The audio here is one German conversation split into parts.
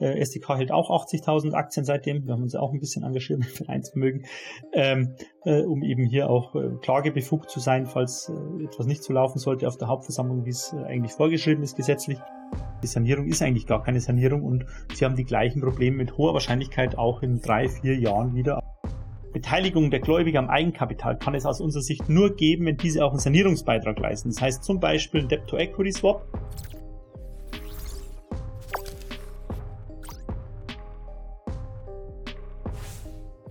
Äh, SDK hält auch 80.000 Aktien seitdem. Wir haben uns auch ein bisschen engagiert mit Vereinsvermögen, ähm, äh, um eben hier auch äh, klagebefugt zu sein, falls äh, etwas nicht so laufen sollte auf der Hauptversammlung, wie es äh, eigentlich vorgeschrieben ist gesetzlich. Die Sanierung ist eigentlich gar keine Sanierung und sie haben die gleichen Probleme mit hoher Wahrscheinlichkeit auch in drei, vier Jahren wieder. Beteiligung der Gläubiger am Eigenkapital kann es aus unserer Sicht nur geben, wenn diese auch einen Sanierungsbeitrag leisten. Das heißt zum Beispiel ein Debt-to-Equity-Swap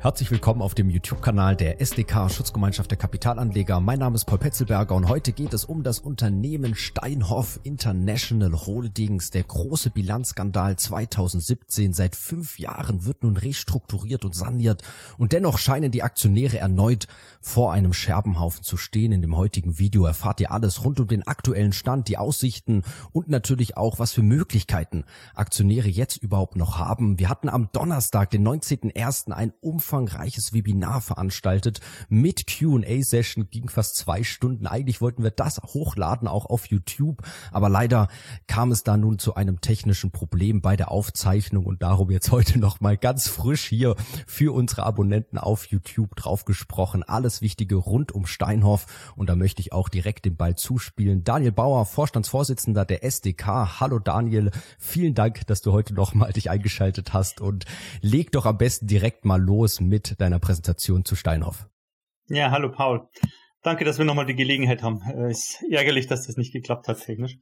Herzlich willkommen auf dem YouTube-Kanal der SDK Schutzgemeinschaft der Kapitalanleger. Mein Name ist Paul Petzelberger und heute geht es um das Unternehmen Steinhoff International Holdings. Der große Bilanzskandal 2017. Seit fünf Jahren wird nun restrukturiert und saniert und dennoch scheinen die Aktionäre erneut vor einem Scherbenhaufen zu stehen. In dem heutigen Video erfahrt ihr alles rund um den aktuellen Stand, die Aussichten und natürlich auch, was für Möglichkeiten Aktionäre jetzt überhaupt noch haben. Wir hatten am Donnerstag, den 19.01. ein Umfang umfangreiches Webinar veranstaltet mit Q&A-Session, ging fast zwei Stunden. Eigentlich wollten wir das hochladen, auch auf YouTube, aber leider kam es da nun zu einem technischen Problem bei der Aufzeichnung und darum jetzt heute noch mal ganz frisch hier für unsere Abonnenten auf YouTube drauf gesprochen. Alles Wichtige rund um Steinhoff und da möchte ich auch direkt den Ball zuspielen. Daniel Bauer, Vorstandsvorsitzender der SDK. Hallo Daniel, vielen Dank, dass du heute noch mal dich eingeschaltet hast und leg doch am besten direkt mal los mit deiner Präsentation zu Steinhoff. Ja, hallo Paul. Danke, dass wir nochmal die Gelegenheit haben. Äh, ist ärgerlich, dass das nicht geklappt hat technisch.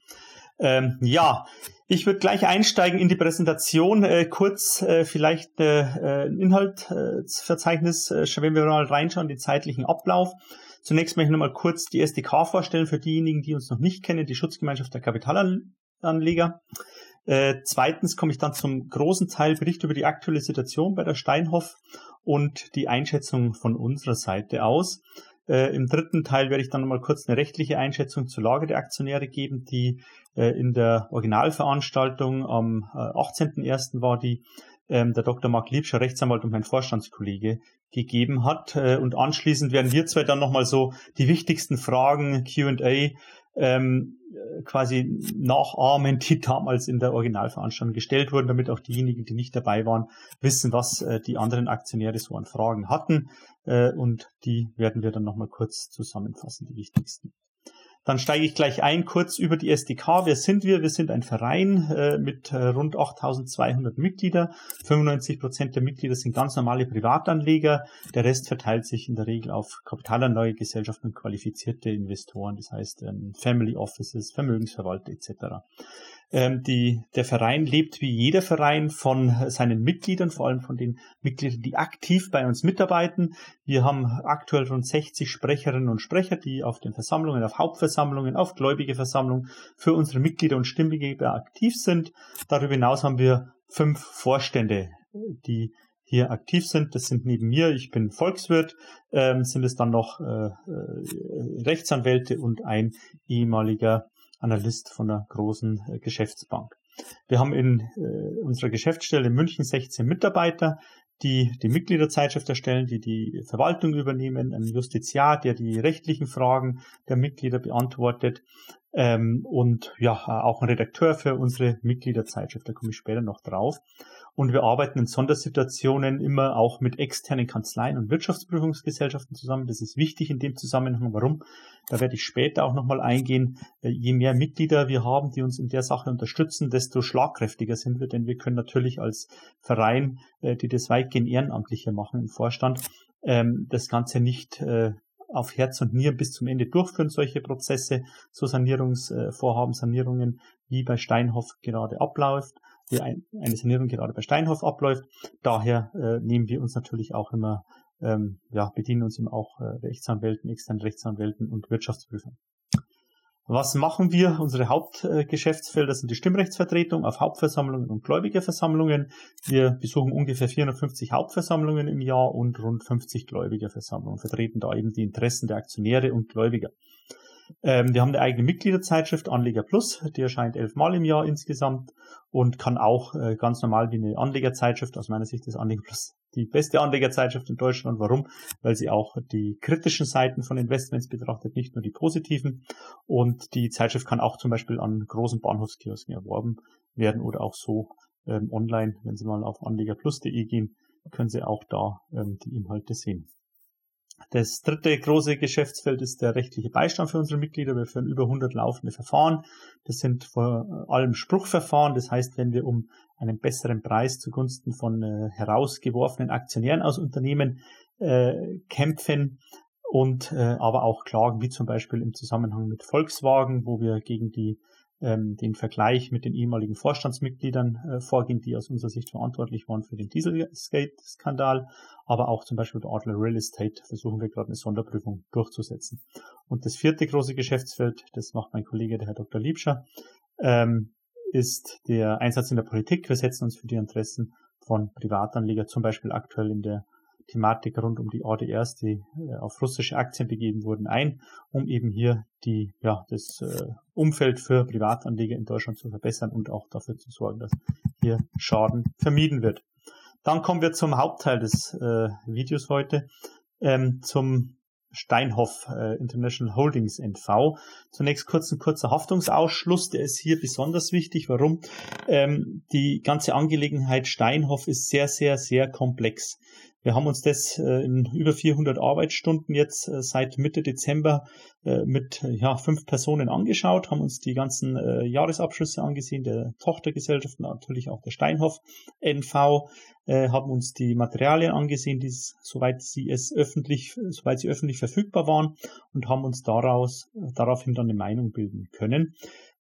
Ähm, ja, ich würde gleich einsteigen in die Präsentation. Äh, kurz äh, vielleicht äh, Inhaltsverzeichnis, äh, wenn wir mal reinschauen, den zeitlichen Ablauf. Zunächst möchte ich nochmal kurz die SDK vorstellen für diejenigen, die uns noch nicht kennen, die Schutzgemeinschaft der Kapitalanleger. Äh, zweitens komme ich dann zum großen Teil Bericht über die aktuelle Situation bei der Steinhoff und die Einschätzung von unserer Seite aus. Äh, Im dritten Teil werde ich dann nochmal kurz eine rechtliche Einschätzung zur Lage der Aktionäre geben, die äh, in der Originalveranstaltung am äh, 18.01. war, die ähm, der Dr. Mark Liebscher, Rechtsanwalt und mein Vorstandskollege, gegeben hat. Äh, und anschließend werden wir zwei dann nochmal so die wichtigsten Fragen, Q&A, ähm, quasi nachahmen, die damals in der Originalveranstaltung gestellt wurden, damit auch diejenigen, die nicht dabei waren, wissen, was äh, die anderen Aktionäre so an Fragen hatten. Äh, und die werden wir dann nochmal kurz zusammenfassen, die wichtigsten. Dann steige ich gleich ein, kurz über die SDK. Wer sind wir? Wir sind ein Verein äh, mit äh, rund 8200 Mitglieder. 95 Prozent der Mitglieder sind ganz normale Privatanleger. Der Rest verteilt sich in der Regel auf Kapitalanlagegesellschaften und qualifizierte Investoren, das heißt ähm, Family Offices, Vermögensverwalter etc. Ähm, die, der Verein lebt wie jeder Verein von seinen Mitgliedern, vor allem von den Mitgliedern, die aktiv bei uns mitarbeiten. Wir haben aktuell rund 60 Sprecherinnen und Sprecher, die auf den Versammlungen, auf Hauptversammlungen, auf gläubige Versammlungen für unsere Mitglieder und Stimmgeber aktiv sind. Darüber hinaus haben wir fünf Vorstände, die hier aktiv sind. Das sind neben mir, ich bin Volkswirt, ähm, sind es dann noch äh, äh, Rechtsanwälte und ein ehemaliger Analyst von einer großen äh, Geschäftsbank. Wir haben in äh, unserer Geschäftsstelle in München 16 Mitarbeiter, die die Mitgliederzeitschrift erstellen, die die Verwaltung übernehmen, ein Justiziar, der die rechtlichen Fragen der Mitglieder beantwortet ähm, und ja, auch ein Redakteur für unsere Mitgliederzeitschrift, da komme ich später noch drauf. Und wir arbeiten in Sondersituationen immer auch mit externen Kanzleien und Wirtschaftsprüfungsgesellschaften zusammen. Das ist wichtig in dem Zusammenhang. Warum? Da werde ich später auch nochmal eingehen. Äh, je mehr Mitglieder wir haben, die uns in der Sache unterstützen, desto schlagkräftiger sind wir, denn wir können natürlich als Verein, äh, die das weitgehend ehrenamtliche machen im Vorstand, ähm, das Ganze nicht äh, auf Herz und Nieren bis zum Ende durchführen, solche Prozesse, so Sanierungsvorhaben, Sanierungen, wie bei Steinhoff gerade abläuft wie ein, eine Sanierung gerade bei Steinhoff abläuft. Daher äh, nehmen wir uns natürlich auch immer, ähm, ja, bedienen uns immer auch äh, Rechtsanwälten, externen Rechtsanwälten und Wirtschaftsprüfern. Was machen wir? Unsere Hauptgeschäftsfelder sind die Stimmrechtsvertretung auf Hauptversammlungen und Gläubigerversammlungen. Wir besuchen ungefähr 450 Hauptversammlungen im Jahr und rund 50 Gläubigerversammlungen, vertreten da eben die Interessen der Aktionäre und Gläubiger. Ähm, wir haben eine eigene Mitgliederzeitschrift Anleger Plus, die erscheint elfmal im Jahr insgesamt und kann auch äh, ganz normal wie eine Anlegerzeitschrift, aus meiner Sicht ist Anleger Plus die beste Anlegerzeitschrift in Deutschland. Warum? Weil sie auch die kritischen Seiten von Investments betrachtet, nicht nur die positiven. Und die Zeitschrift kann auch zum Beispiel an großen Bahnhofskiosken erworben werden oder auch so ähm, online, wenn Sie mal auf anlegerplus.de gehen, können Sie auch da ähm, die Inhalte sehen. Das dritte große Geschäftsfeld ist der rechtliche Beistand für unsere Mitglieder. Wir führen über 100 laufende Verfahren. Das sind vor allem Spruchverfahren. Das heißt, wenn wir um einen besseren Preis zugunsten von äh, herausgeworfenen Aktionären aus Unternehmen äh, kämpfen und äh, aber auch Klagen, wie zum Beispiel im Zusammenhang mit Volkswagen, wo wir gegen die ähm, den Vergleich mit den ehemaligen Vorstandsmitgliedern äh, vorgehen, die aus unserer Sicht verantwortlich waren für den Dieselgate-Skandal, aber auch zum Beispiel bei Adler Real Estate versuchen wir gerade eine Sonderprüfung durchzusetzen. Und das vierte große Geschäftsfeld, das macht mein Kollege, der Herr Dr. Liebscher, ähm, ist der Einsatz in der Politik. Wir setzen uns für die Interessen von Privatanlegern, zum Beispiel aktuell in der Thematik rund um die ADRs, die äh, auf russische Aktien begeben wurden, ein, um eben hier die, ja, das äh, Umfeld für Privatanleger in Deutschland zu verbessern und auch dafür zu sorgen, dass hier Schaden vermieden wird. Dann kommen wir zum Hauptteil des äh, Videos heute, ähm, zum Steinhoff äh, International Holdings NV. Zunächst kurz ein kurzer Haftungsausschluss, der ist hier besonders wichtig. Warum? Ähm, die ganze Angelegenheit Steinhoff ist sehr, sehr, sehr komplex. Wir haben uns das äh, in über 400 Arbeitsstunden jetzt äh, seit Mitte Dezember äh, mit ja, fünf Personen angeschaut, haben uns die ganzen Jahresabschlüsse angesehen, der Tochtergesellschaft, natürlich auch der Steinhoff NV, haben uns die Materialien angesehen, die soweit sie es öffentlich, soweit sie öffentlich verfügbar waren und haben uns daraus daraufhin dann eine Meinung bilden können.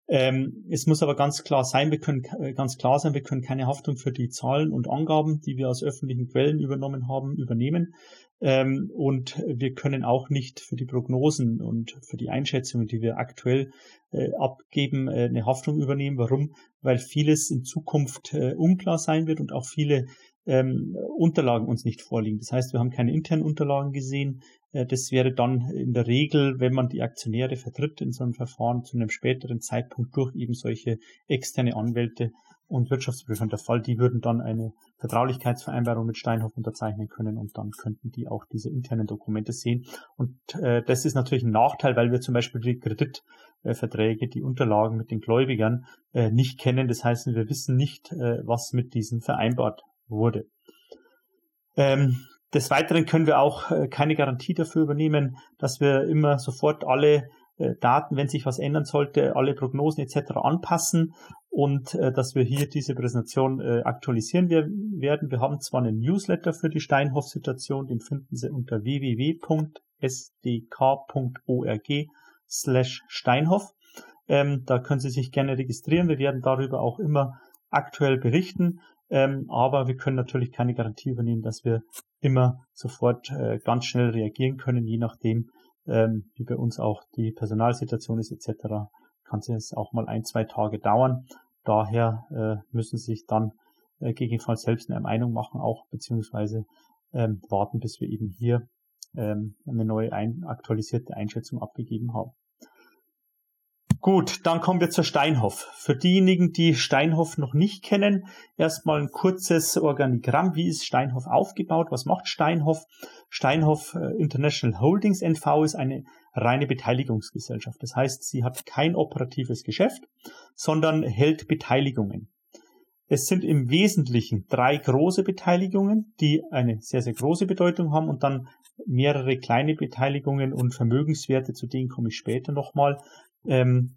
Ähm, es muss aber ganz klar sein, wir können äh, ganz klar sein, wir können keine Haftung für die Zahlen und Angaben, die wir aus öffentlichen Quellen übernommen haben, übernehmen. Ähm, und wir können auch nicht für die Prognosen und für die Einschätzungen, die wir aktuell äh, abgeben, äh, eine Haftung übernehmen. Warum? Weil vieles in Zukunft äh, unklar sein wird und auch viele ähm, Unterlagen uns nicht vorliegen. Das heißt, wir haben keine internen Unterlagen gesehen. Äh, das wäre dann in der Regel, wenn man die Aktionäre vertritt in so einem Verfahren zu einem späteren Zeitpunkt durch eben solche externe Anwälte und Wirtschaftsprüfer der Fall. Die würden dann eine Vertraulichkeitsvereinbarung mit Steinhoff unterzeichnen können und dann könnten die auch diese internen Dokumente sehen. Und äh, das ist natürlich ein Nachteil, weil wir zum Beispiel die Kreditverträge, die Unterlagen mit den Gläubigern äh, nicht kennen. Das heißt, wir wissen nicht, äh, was mit diesen vereinbart wurde. Ähm, des Weiteren können wir auch äh, keine Garantie dafür übernehmen, dass wir immer sofort alle äh, Daten, wenn sich was ändern sollte, alle Prognosen etc. anpassen und äh, dass wir hier diese Präsentation aktualisieren werden. Wir haben zwar einen Newsletter für die Steinhoff-Situation, den finden Sie unter www.sdk.org slash Steinhoff. Ähm, da können Sie sich gerne registrieren. Wir werden darüber auch immer aktuell berichten. Ähm, aber wir können natürlich keine Garantie übernehmen, dass wir immer sofort äh, ganz schnell reagieren können, je nachdem, ähm, wie bei uns auch die Personalsituation ist etc. Kann es auch mal ein, zwei Tage dauern. Daher äh, müssen Sie sich dann äh, gegebenenfalls selbst eine Meinung machen, auch beziehungsweise ähm, warten, bis wir eben hier ähm, eine neue ein, aktualisierte Einschätzung abgegeben haben. Gut, dann kommen wir zur Steinhoff. Für diejenigen, die Steinhoff noch nicht kennen, erstmal ein kurzes Organigramm. Wie ist Steinhoff aufgebaut? Was macht Steinhoff? Steinhoff äh, International Holdings NV ist eine reine Beteiligungsgesellschaft. Das heißt, sie hat kein operatives Geschäft, sondern hält Beteiligungen. Es sind im Wesentlichen drei große Beteiligungen, die eine sehr, sehr große Bedeutung haben und dann mehrere kleine Beteiligungen und Vermögenswerte, zu denen komme ich später nochmal, ähm,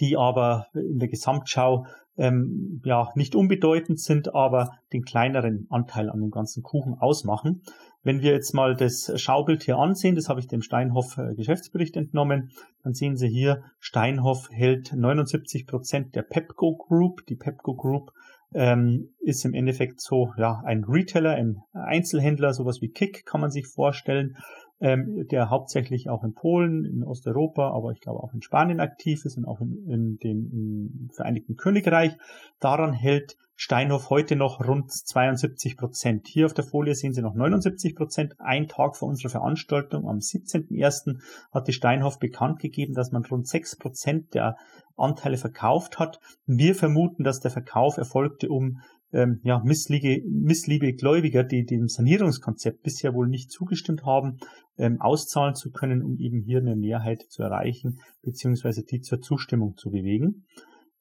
die aber in der Gesamtschau ähm, ja nicht unbedeutend sind, aber den kleineren Anteil an dem ganzen Kuchen ausmachen. Wenn wir jetzt mal das Schaubild hier ansehen, das habe ich dem Steinhoff äh, Geschäftsbericht entnommen, dann sehen Sie hier, Steinhoff hält 79 Prozent der Pepco Group. Die Pepco Group ähm, ist im Endeffekt so ja ein Retailer, ein Einzelhändler, sowas wie Kick kann man sich vorstellen ähm, der hauptsächlich auch in Polen, in Osteuropa, aber ich glaube auch in Spanien aktiv ist und auch in, in dem Vereinigten Königreich. Daran hält Steinhoff heute noch rund 72 Prozent. Hier auf der Folie sehen Sie noch 79 Prozent. Ein Tag vor unserer Veranstaltung am 17.01. hat die Steinhoff bekannt gegeben, dass man rund 6 Prozent der Anteile verkauft hat. Wir vermuten, dass der Verkauf erfolgte, um ähm, ja, missliebe, missliebe Gläubiger, die dem Sanierungskonzept bisher wohl nicht zugestimmt haben, ähm, auszahlen zu können, um eben hier eine Mehrheit zu erreichen, beziehungsweise die zur Zustimmung zu bewegen.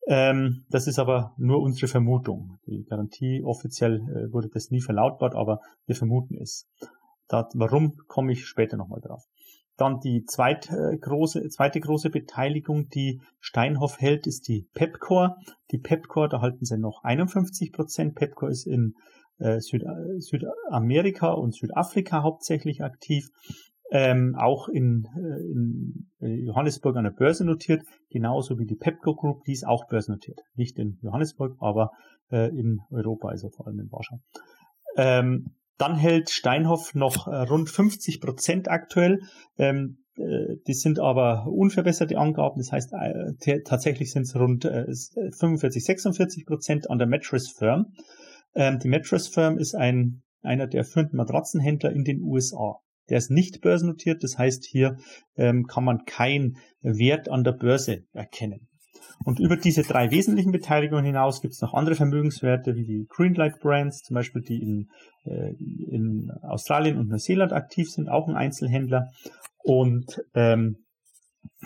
Ähm, das ist aber nur unsere Vermutung. Die Garantie offiziell äh, wurde das nie verlautbart, aber wir vermuten es. Da, warum komme ich später nochmal drauf. Dann die zweit, äh, große, zweite große Beteiligung, die Steinhoff hält, ist die Pepcore. Die Pepcore, da halten sie noch 51 Prozent. Pepcore ist in äh, Süd, Südamerika und Südafrika hauptsächlich aktiv. Ähm, auch in, äh, in äh, Johannesburg an der Börse notiert, genauso wie die Pepco Group, die ist auch börsennotiert. Nicht in Johannesburg, aber äh, in Europa, also vor allem in Warschau. Ähm, dann hält Steinhoff noch äh, rund 50 Prozent aktuell. Ähm, äh, die sind aber unverbesserte Angaben. Das heißt, tatsächlich sind es rund 45, 46 Prozent an der Mattress Firm. Ähm, die Mattress Firm ist ein, einer der führenden Matratzenhändler in den USA. Der ist nicht börsennotiert, das heißt, hier ähm, kann man keinen Wert an der Börse erkennen. Und über diese drei wesentlichen Beteiligungen hinaus gibt es noch andere Vermögenswerte, wie die Greenlight Brands, zum Beispiel, die in, äh, in Australien und Neuseeland aktiv sind, auch ein Einzelhändler. Und ähm,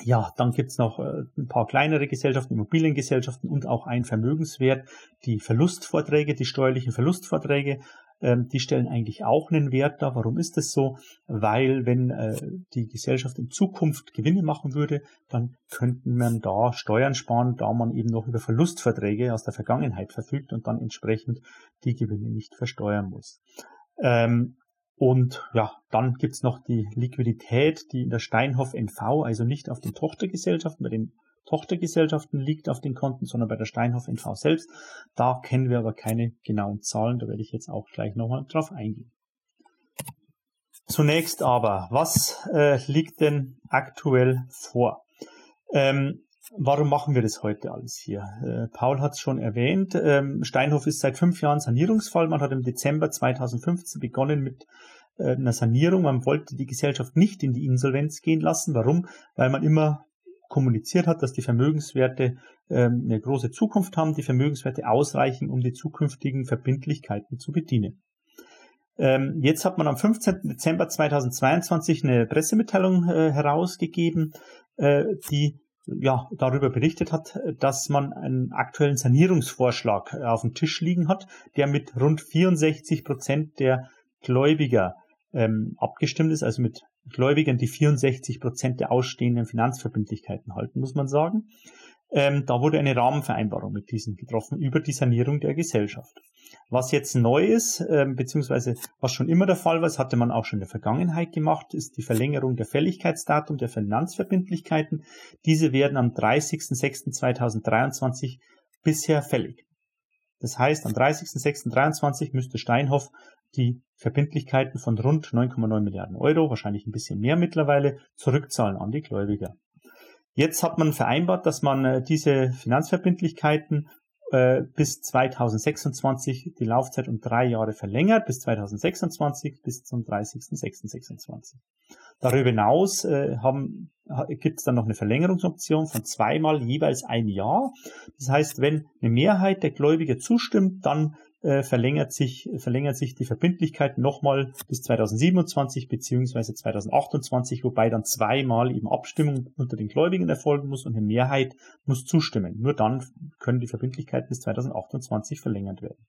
ja, dann gibt's noch äh, ein paar kleinere Gesellschaften, Immobiliengesellschaften und auch ein Vermögenswert, die Verlustvorträge, die steuerlichen Verlustvorträge. Ähm, die stellen eigentlich auch einen Wert dar. Warum ist das so? Weil wenn äh, die Gesellschaft in Zukunft Gewinne machen würde, dann könnten man da Steuern sparen, da man eben noch über Verlustverträge aus der Vergangenheit verfügt und dann entsprechend die Gewinne nicht versteuern muss. Ähm, und ja, dann gibt's noch die Liquidität, die in der Steinhoff NV, also nicht auf den Tochtergesellschaften, bei den Tochtergesellschaften liegt auf den Konten, sondern bei der Steinhoff NV selbst. Da kennen wir aber keine genauen Zahlen, da werde ich jetzt auch gleich nochmal drauf eingehen. Zunächst aber, was äh, liegt denn aktuell vor? Ähm, warum machen wir das heute alles hier? Äh, Paul hat es schon erwähnt. Ähm, Steinhoff ist seit fünf Jahren Sanierungsfall. Man hat im Dezember 2015 begonnen mit äh, einer Sanierung. Man wollte die Gesellschaft nicht in die Insolvenz gehen lassen. Warum? Weil man immer kommuniziert hat, dass die Vermögenswerte ähm, eine große Zukunft haben, die Vermögenswerte ausreichen, um die zukünftigen Verbindlichkeiten zu bedienen. Ähm, jetzt hat man am 15. Dezember 2022 eine Pressemitteilung äh, herausgegeben, die ja, darüber berichtet hat, dass man einen aktuellen Sanierungsvorschlag äh, auf dem Tisch liegen hat, der mit rund 64 Prozent der Gläubiger ähm, abgestimmt ist, also mit Gläubigern, die 64 Prozent der ausstehenden Finanzverbindlichkeiten halten, muss man sagen. Ähm, da wurde eine Rahmenvereinbarung mit diesen getroffen über die Sanierung der Gesellschaft. Was jetzt neu ist, ähm, beziehungsweise was schon immer der Fall war, das hatte man auch schon in der Vergangenheit gemacht, ist die Verlängerung der Fälligkeitsdatum der Finanzverbindlichkeiten. Diese werden am 30.06.2023 bisher fällig. Das heißt, am 30.06.2023 müsste Steinhoff die Verbindlichkeiten von rund 9,9 Milliarden Euro, wahrscheinlich ein bisschen mehr mittlerweile, zurückzahlen an die Gläubiger. Jetzt hat man vereinbart, dass man äh, diese Finanzverbindlichkeiten äh, bis 2026 die Laufzeit um drei Jahre verlängert, bis 2026 bis zum 30.06.26. Darüber hinaus äh, gibt es dann noch eine Verlängerungsoption von zweimal jeweils ein Jahr. Das heißt, wenn eine Mehrheit der Gläubiger zustimmt, dann äh, verlängert sich, verlängert sich die Verbindlichkeit nochmal bis 2027 beziehungsweise 2028, wobei dann zweimal eben Abstimmung unter den Gläubigen erfolgen muss und eine Mehrheit muss zustimmen. Nur dann können die Verbindlichkeiten bis 2028 verlängert werden.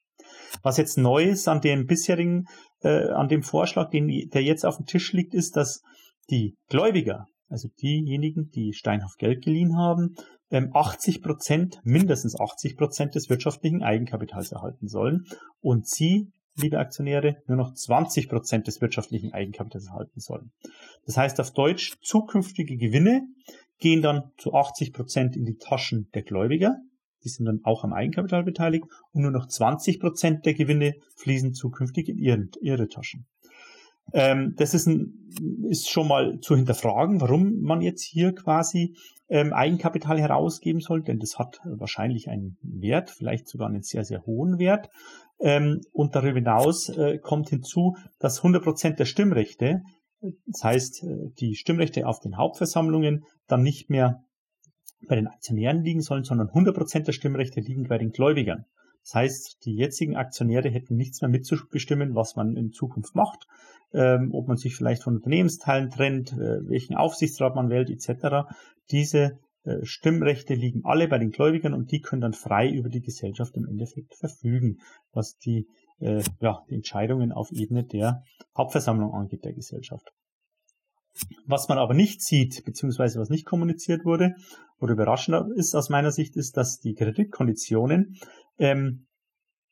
Was jetzt neu ist an dem bisherigen, äh, an dem Vorschlag, den, der jetzt auf dem Tisch liegt, ist, dass die Gläubiger, also diejenigen, die Steinhoff Geld geliehen haben, 80 ähm, Prozent, mindestens 80 Prozent des wirtschaftlichen Eigenkapitals erhalten sollen und Sie, liebe Aktionäre, nur noch 20 Prozent des wirtschaftlichen Eigenkapitals erhalten sollen. Das heißt auf Deutsch, zukünftige Gewinne gehen dann zu 80 Prozent in die Taschen der Gläubiger. Die sind dann auch am Eigenkapital beteiligt und nur noch 20 Prozent der Gewinne fließen zukünftig in ihre, ihre Taschen. Ähm, das ist, ein, ist schon mal zu hinterfragen, warum man jetzt hier quasi ähm, Eigenkapital herausgeben soll, denn das hat wahrscheinlich einen Wert, vielleicht sogar einen sehr, sehr hohen Wert. Ähm, und darüber hinaus äh, kommt hinzu, dass 100 Prozent der Stimmrechte, das heißt äh, die Stimmrechte auf den Hauptversammlungen, dann nicht mehr bei den Aktionären liegen sollen, sondern 100 Prozent der Stimmrechte liegen bei den Gläubigern. Das heißt, die jetzigen Aktionäre hätten nichts mehr mitzubestimmen, was man in Zukunft macht, ähm, ob man sich vielleicht von Unternehmensteilen trennt, äh, welchen Aufsichtsrat man wählt, etc. Diese äh, Stimmrechte liegen alle bei den Gläubigern und die können dann frei über die Gesellschaft im Endeffekt verfügen, was die, äh, ja, die Entscheidungen auf Ebene der Hauptversammlung angeht der Gesellschaft. Was man aber nicht sieht, beziehungsweise was nicht kommuniziert wurde oder überraschend ist aus meiner Sicht, ist, dass die Kreditkonditionen ähm,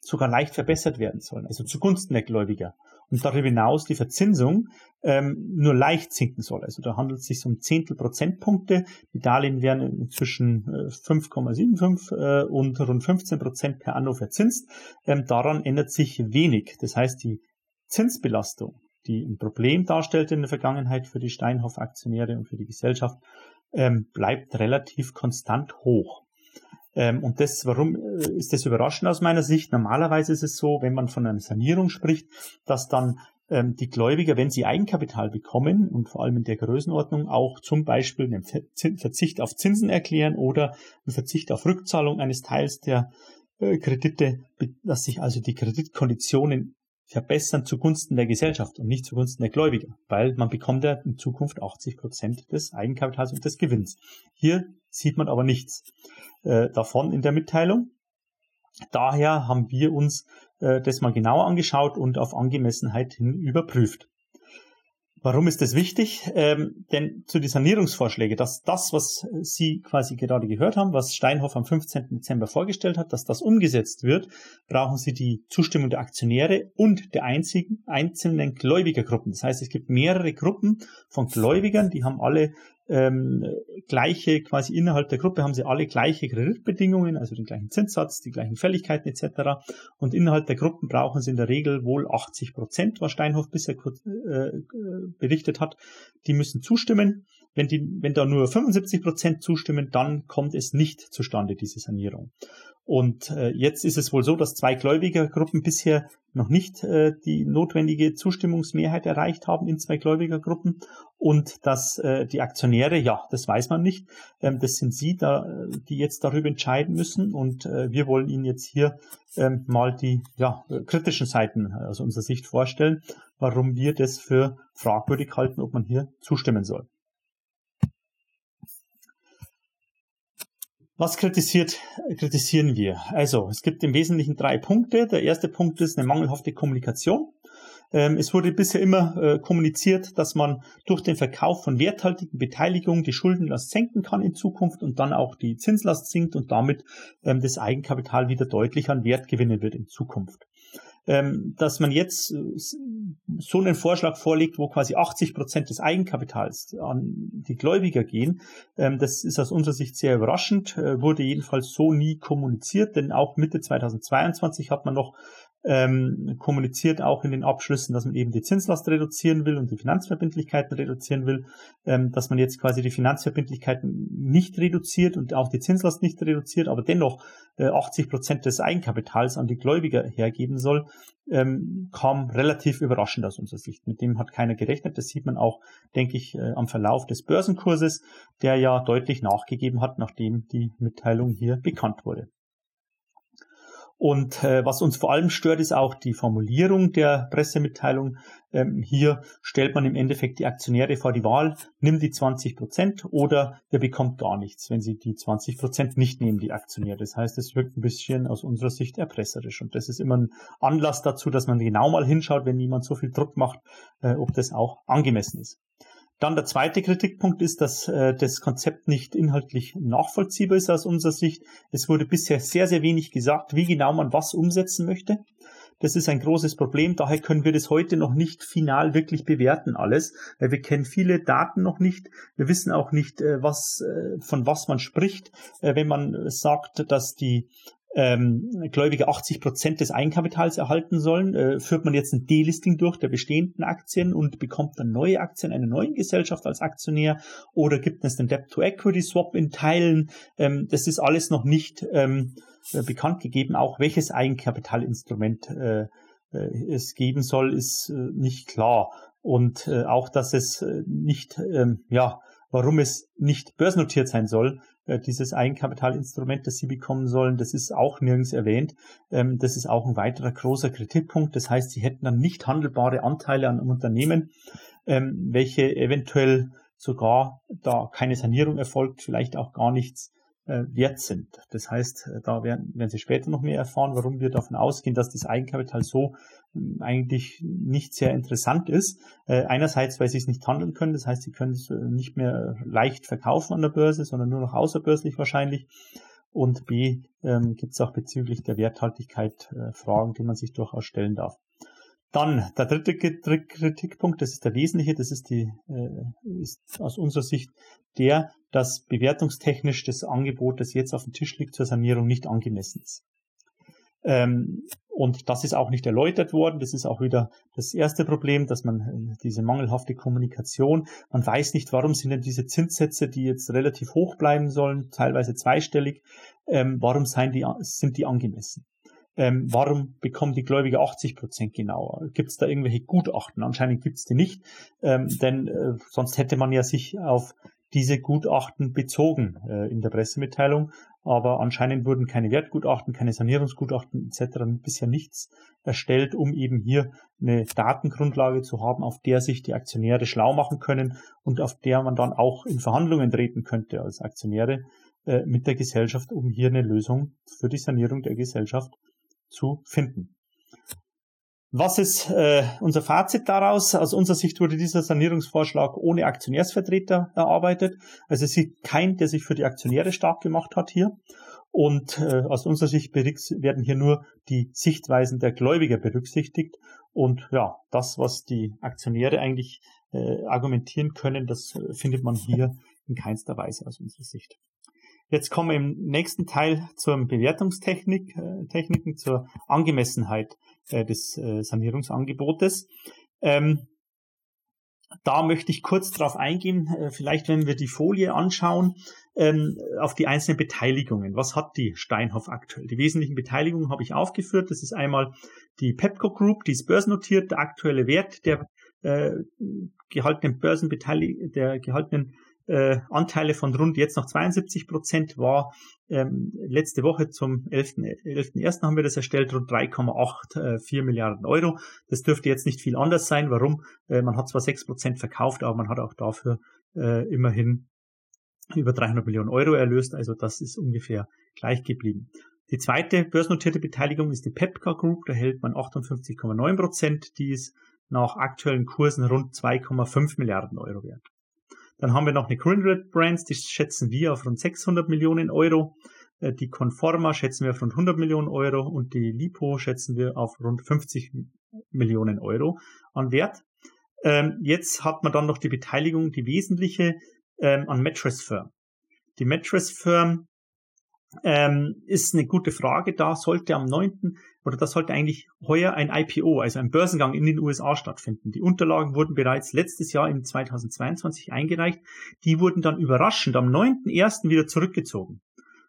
sogar leicht verbessert werden sollen, also zugunsten der Gläubiger. Und darüber hinaus die Verzinsung ähm, nur leicht sinken soll. Also da handelt es sich um Zehntel Prozentpunkte. Die Darlehen werden inzwischen äh, 5,75 äh, und rund 15 Prozent per anno verzinst. Ähm, daran ändert sich wenig. Das heißt, die Zinsbelastung, die ein Problem darstellte in der Vergangenheit für die Steinhoff-Aktionäre und für die Gesellschaft, ähm, bleibt relativ konstant hoch. Ähm, und das, warum äh, ist das überraschend aus meiner Sicht? Normalerweise ist es so, wenn man von einer Sanierung spricht, dass dann ähm, die Gläubiger, wenn sie Eigenkapital bekommen und vor allem in der Größenordnung auch zum Beispiel einen Verzicht auf Zinsen erklären oder einen Verzicht auf Rückzahlung eines Teils der äh, Kredite, dass sich also die Kreditkonditionen verbessern zugunsten der Gesellschaft und nicht zugunsten der Gläubiger, weil man bekommt ja in Zukunft 80 Prozent des Eigenkapitals und des Gewinns. Hier sieht man aber nichts äh, davon in der Mitteilung. Daher haben wir uns äh, das mal genauer angeschaut und auf Angemessenheit hin überprüft. Warum ist das wichtig? Ähm, denn zu die Sanierungsvorschläge, dass das, was Sie quasi gerade gehört haben, was Steinhoff am 15. Dezember vorgestellt hat, dass das umgesetzt wird, brauchen Sie die Zustimmung der Aktionäre und der einzigen, einzelnen Gläubigergruppen. Das heißt, es gibt mehrere Gruppen von Gläubigern, die haben alle ähm, gleiche, quasi innerhalb der Gruppe haben sie alle gleiche Kreditbedingungen, also den gleichen Zinssatz, die gleichen Fälligkeiten etc. Und innerhalb der Gruppen brauchen sie in der Regel wohl 80 Prozent, was Steinhoff bisher äh, berichtet hat. Die müssen zustimmen. Wenn, die, wenn da nur 75 Prozent zustimmen, dann kommt es nicht zustande, diese Sanierung. Und äh, jetzt ist es wohl so, dass zwei Gläubigergruppen bisher noch nicht äh, die notwendige Zustimmungsmehrheit erreicht haben in zwei Gläubigergruppen. Und dass äh, die Aktionäre, ja, das weiß man nicht, ähm, das sind sie, da, die jetzt darüber entscheiden müssen. Und äh, wir wollen Ihnen jetzt hier ähm, mal die ja, kritischen Seiten aus unserer Sicht vorstellen, warum wir das für fragwürdig halten, ob man hier zustimmen soll. Was kritisiert, kritisieren wir? Also, es gibt im Wesentlichen drei Punkte. Der erste Punkt ist eine mangelhafte Kommunikation. Ähm, es wurde bisher immer äh, kommuniziert, dass man durch den Verkauf von werthaltigen Beteiligungen die Schuldenlast senken kann in Zukunft und dann auch die Zinslast sinkt und damit ähm, das Eigenkapital wieder deutlich an Wert gewinnen wird in Zukunft ähm, dass man jetzt äh, so einen Vorschlag vorlegt, wo quasi 80 Prozent des Eigenkapitals an die Gläubiger gehen. Ähm, das ist aus unserer Sicht sehr überraschend, äh, wurde jedenfalls so nie kommuniziert, denn auch Mitte 2022 hat man noch ähm, kommuniziert auch in den Abschlüssen, dass man eben die Zinslast reduzieren will und die Finanzverbindlichkeiten reduzieren will, ähm, dass man jetzt quasi die Finanzverbindlichkeiten nicht reduziert und auch die Zinslast nicht reduziert, aber dennoch äh, 80 Prozent des Eigenkapitals an die Gläubiger hergeben soll, ähm, kam relativ überraschend aus unserer Sicht. Mit dem hat keiner gerechnet. Das sieht man auch, denke ich, äh, am Verlauf des Börsenkurses, der ja deutlich nachgegeben hat, nachdem die Mitteilung hier bekannt wurde. Und äh, was uns vor allem stört, ist auch die Formulierung der Pressemitteilung. Ähm, hier stellt man im Endeffekt die Aktionäre vor die Wahl, nimm die 20 Prozent oder ihr bekommt gar nichts, wenn sie die 20 Prozent nicht nehmen, die Aktionäre. Das heißt, es wirkt ein bisschen aus unserer Sicht erpresserisch. Und das ist immer ein Anlass dazu, dass man genau mal hinschaut, wenn jemand so viel Druck macht, äh, ob das auch angemessen ist. Dann der zweite Kritikpunkt ist, dass äh, das Konzept nicht inhaltlich nachvollziehbar ist aus unserer Sicht. Es wurde bisher sehr, sehr wenig gesagt, wie genau man was umsetzen möchte. Das ist ein großes Problem. Daher können wir das heute noch nicht final wirklich bewerten alles. Wir kennen viele Daten noch nicht. Wir wissen auch nicht, äh, was, äh, von was man spricht, äh, wenn man sagt, dass die ähm, Gläubige 80 Prozent des Eigenkapitals erhalten sollen, äh, führt man jetzt ein Delisting durch der bestehenden Aktien und bekommt dann neue Aktien einer neuen Gesellschaft als Aktionär oder gibt es den Debt-to-Equity-Swap in Teilen? Ähm, das ist alles noch nicht ähm, äh, bekannt gegeben. Auch welches Eigenkapitalinstrument äh, äh, es geben soll, ist äh, nicht klar. Und äh, auch, dass es äh, nicht, ähm, ja, warum es nicht börsennotiert sein soll, dieses Eigenkapitalinstrument, das sie bekommen sollen, das ist auch nirgends erwähnt. Ähm, das ist auch ein weiterer großer Kritikpunkt. Das heißt, sie hätten dann nicht handelbare Anteile an einem Unternehmen, ähm, welche eventuell sogar da keine Sanierung erfolgt, vielleicht auch gar nichts äh, wert sind. Das heißt, äh, da werden, werden Sie später noch mehr erfahren, warum wir davon ausgehen, dass das Eigenkapital so äh, eigentlich nicht sehr interessant ist. Äh, einerseits, weil Sie es nicht handeln können, das heißt, Sie können es nicht mehr leicht verkaufen an der Börse, sondern nur noch außerbörslich wahrscheinlich. Und B, ähm, gibt es auch bezüglich der Werthaltigkeit Fragen, die man sich durchaus stellen darf. Dann der dritte Kritikpunkt, das ist der wesentliche, das ist die äh, ist aus unserer Sicht der, dass bewertungstechnisch das Angebot, das jetzt auf dem Tisch liegt zur Sanierung, nicht angemessen ist. Ähm, und das ist auch nicht erläutert worden. Das ist auch wieder das erste Problem, dass man äh, diese mangelhafte Kommunikation, man weiß nicht, warum sind denn diese Zinssätze, die jetzt relativ hoch bleiben sollen, teilweise zweistellig, ähm, warum sind die, sind die angemessen? Ähm, warum bekommen die Gläubiger 80 Prozent genauer? Gibt es da irgendwelche Gutachten? Anscheinend gibt es die nicht, ähm, denn äh, sonst hätte man ja sich auf diese Gutachten bezogen äh, in der Pressemitteilung. Aber anscheinend wurden keine Wertgutachten, keine Sanierungsgutachten etc. bisher nichts erstellt, um eben hier eine Datengrundlage zu haben, auf der sich die Aktionäre schlau machen können und auf der man dann auch in Verhandlungen treten könnte als Aktionäre äh, mit der Gesellschaft, um hier eine Lösung für die Sanierung der Gesellschaft zu finden. Was ist äh, unser Fazit daraus? Aus unserer Sicht wurde dieser Sanierungsvorschlag ohne Aktionärsvertreter erarbeitet. Also es ist kein, der sich für die Aktionäre stark gemacht hat hier. Und äh, aus unserer Sicht werden hier nur die Sichtweisen der Gläubiger berücksichtigt. Und ja, das, was die Aktionäre eigentlich äh, argumentieren können, das äh, findet man hier in keinster Weise aus unserer Sicht. Jetzt kommen wir im nächsten Teil zur Bewertungstechnik, äh, Techniken, zur Angemessenheit äh, des äh, Sanierungsangebotes. Ähm, da möchte ich kurz darauf eingehen, äh, vielleicht wenn wir die Folie anschauen, ähm, auf die einzelnen Beteiligungen. Was hat die Steinhoff aktuell? Die wesentlichen Beteiligungen habe ich aufgeführt. Das ist einmal die Pepco Group, die ist börsennotiert, der aktuelle Wert der äh, gehaltenen Börsenbeteiligungen, der gehaltenen äh, Anteile von rund jetzt noch 72 Prozent war ähm, letzte Woche zum 11.1. 11. haben wir das erstellt, rund 3,84 äh, Milliarden Euro. Das dürfte jetzt nicht viel anders sein. Warum? Äh, man hat zwar 6 Prozent verkauft, aber man hat auch dafür äh, immerhin über 300 Millionen Euro erlöst. Also das ist ungefähr gleich geblieben. Die zweite börsennotierte Beteiligung ist die Pepka Group. Da hält man 58,9 Prozent. Die ist nach aktuellen Kursen rund 2,5 Milliarden Euro wert. Dann haben wir noch eine Greenred Brands, die schätzen wir auf rund 600 Millionen Euro. Äh, die Conforma schätzen wir auf rund 100 Millionen Euro und die Lipo schätzen wir auf rund 50 Millionen Euro an Wert. Ähm, jetzt hat man dann noch die Beteiligung, die wesentliche ähm, an Mattress Firm. Die Mattress Firm ähm, ist eine gute Frage. Da sollte am 9. oder da sollte eigentlich heuer ein IPO, also ein Börsengang in den USA stattfinden. Die Unterlagen wurden bereits letztes Jahr im 2022 eingereicht. Die wurden dann überraschend am 9.1. wieder zurückgezogen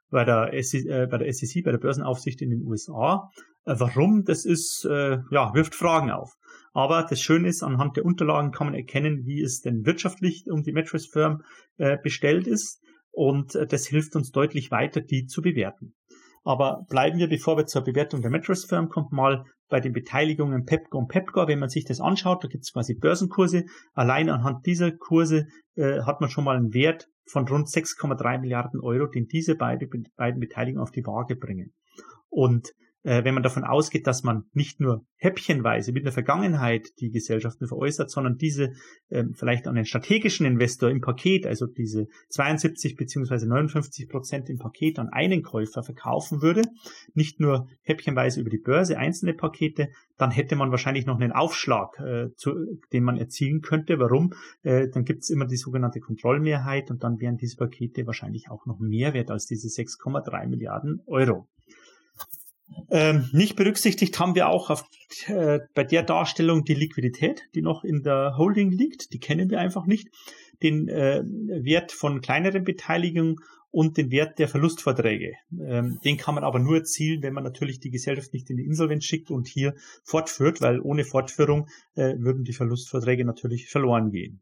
bei der, SEC, äh, bei der SEC, bei der Börsenaufsicht in den USA. Äh, warum? Das ist, äh, ja, wirft Fragen auf. Aber das Schöne ist, anhand der Unterlagen kann man erkennen, wie es denn wirtschaftlich um die Mattress Firm äh, bestellt ist und äh, das hilft uns deutlich weiter, die zu bewerten. Aber bleiben wir, bevor wir zur Bewertung der Mattress Firm kommen, mal bei den Beteiligungen Pepco und Pepco. Wenn man sich das anschaut, da gibt es quasi Börsenkurse. Allein anhand dieser Kurse äh, hat man schon mal einen Wert von rund 6,3 Milliarden Euro, den diese beide, beiden Beteiligungen auf die Waage bringen. Und äh, wenn man davon ausgeht, dass man nicht nur häppchenweise mit der Vergangenheit die Gesellschaften veräußert, sondern diese ähm, vielleicht an den strategischen Investor im Paket, also diese 72 beziehungsweise 59 Prozent im Paket an einen Käufer verkaufen würde, nicht nur häppchenweise über die Börse einzelne Pakete, dann hätte man wahrscheinlich noch einen Aufschlag, äh, zu, den man erzielen könnte. Warum? Äh, dann gibt es immer die sogenannte Kontrollmehrheit und dann wären diese Pakete wahrscheinlich auch noch mehr wert als diese 6,3 Milliarden Euro. Ähm, nicht berücksichtigt haben wir auch auf, äh, bei der Darstellung die Liquidität, die noch in der Holding liegt. Die kennen wir einfach nicht. Den äh, Wert von kleineren Beteiligungen und den Wert der Verlustverträge. Ähm, den kann man aber nur erzielen, wenn man natürlich die Gesellschaft nicht in die Insolvenz schickt und hier fortführt, weil ohne Fortführung äh, würden die Verlustverträge natürlich verloren gehen.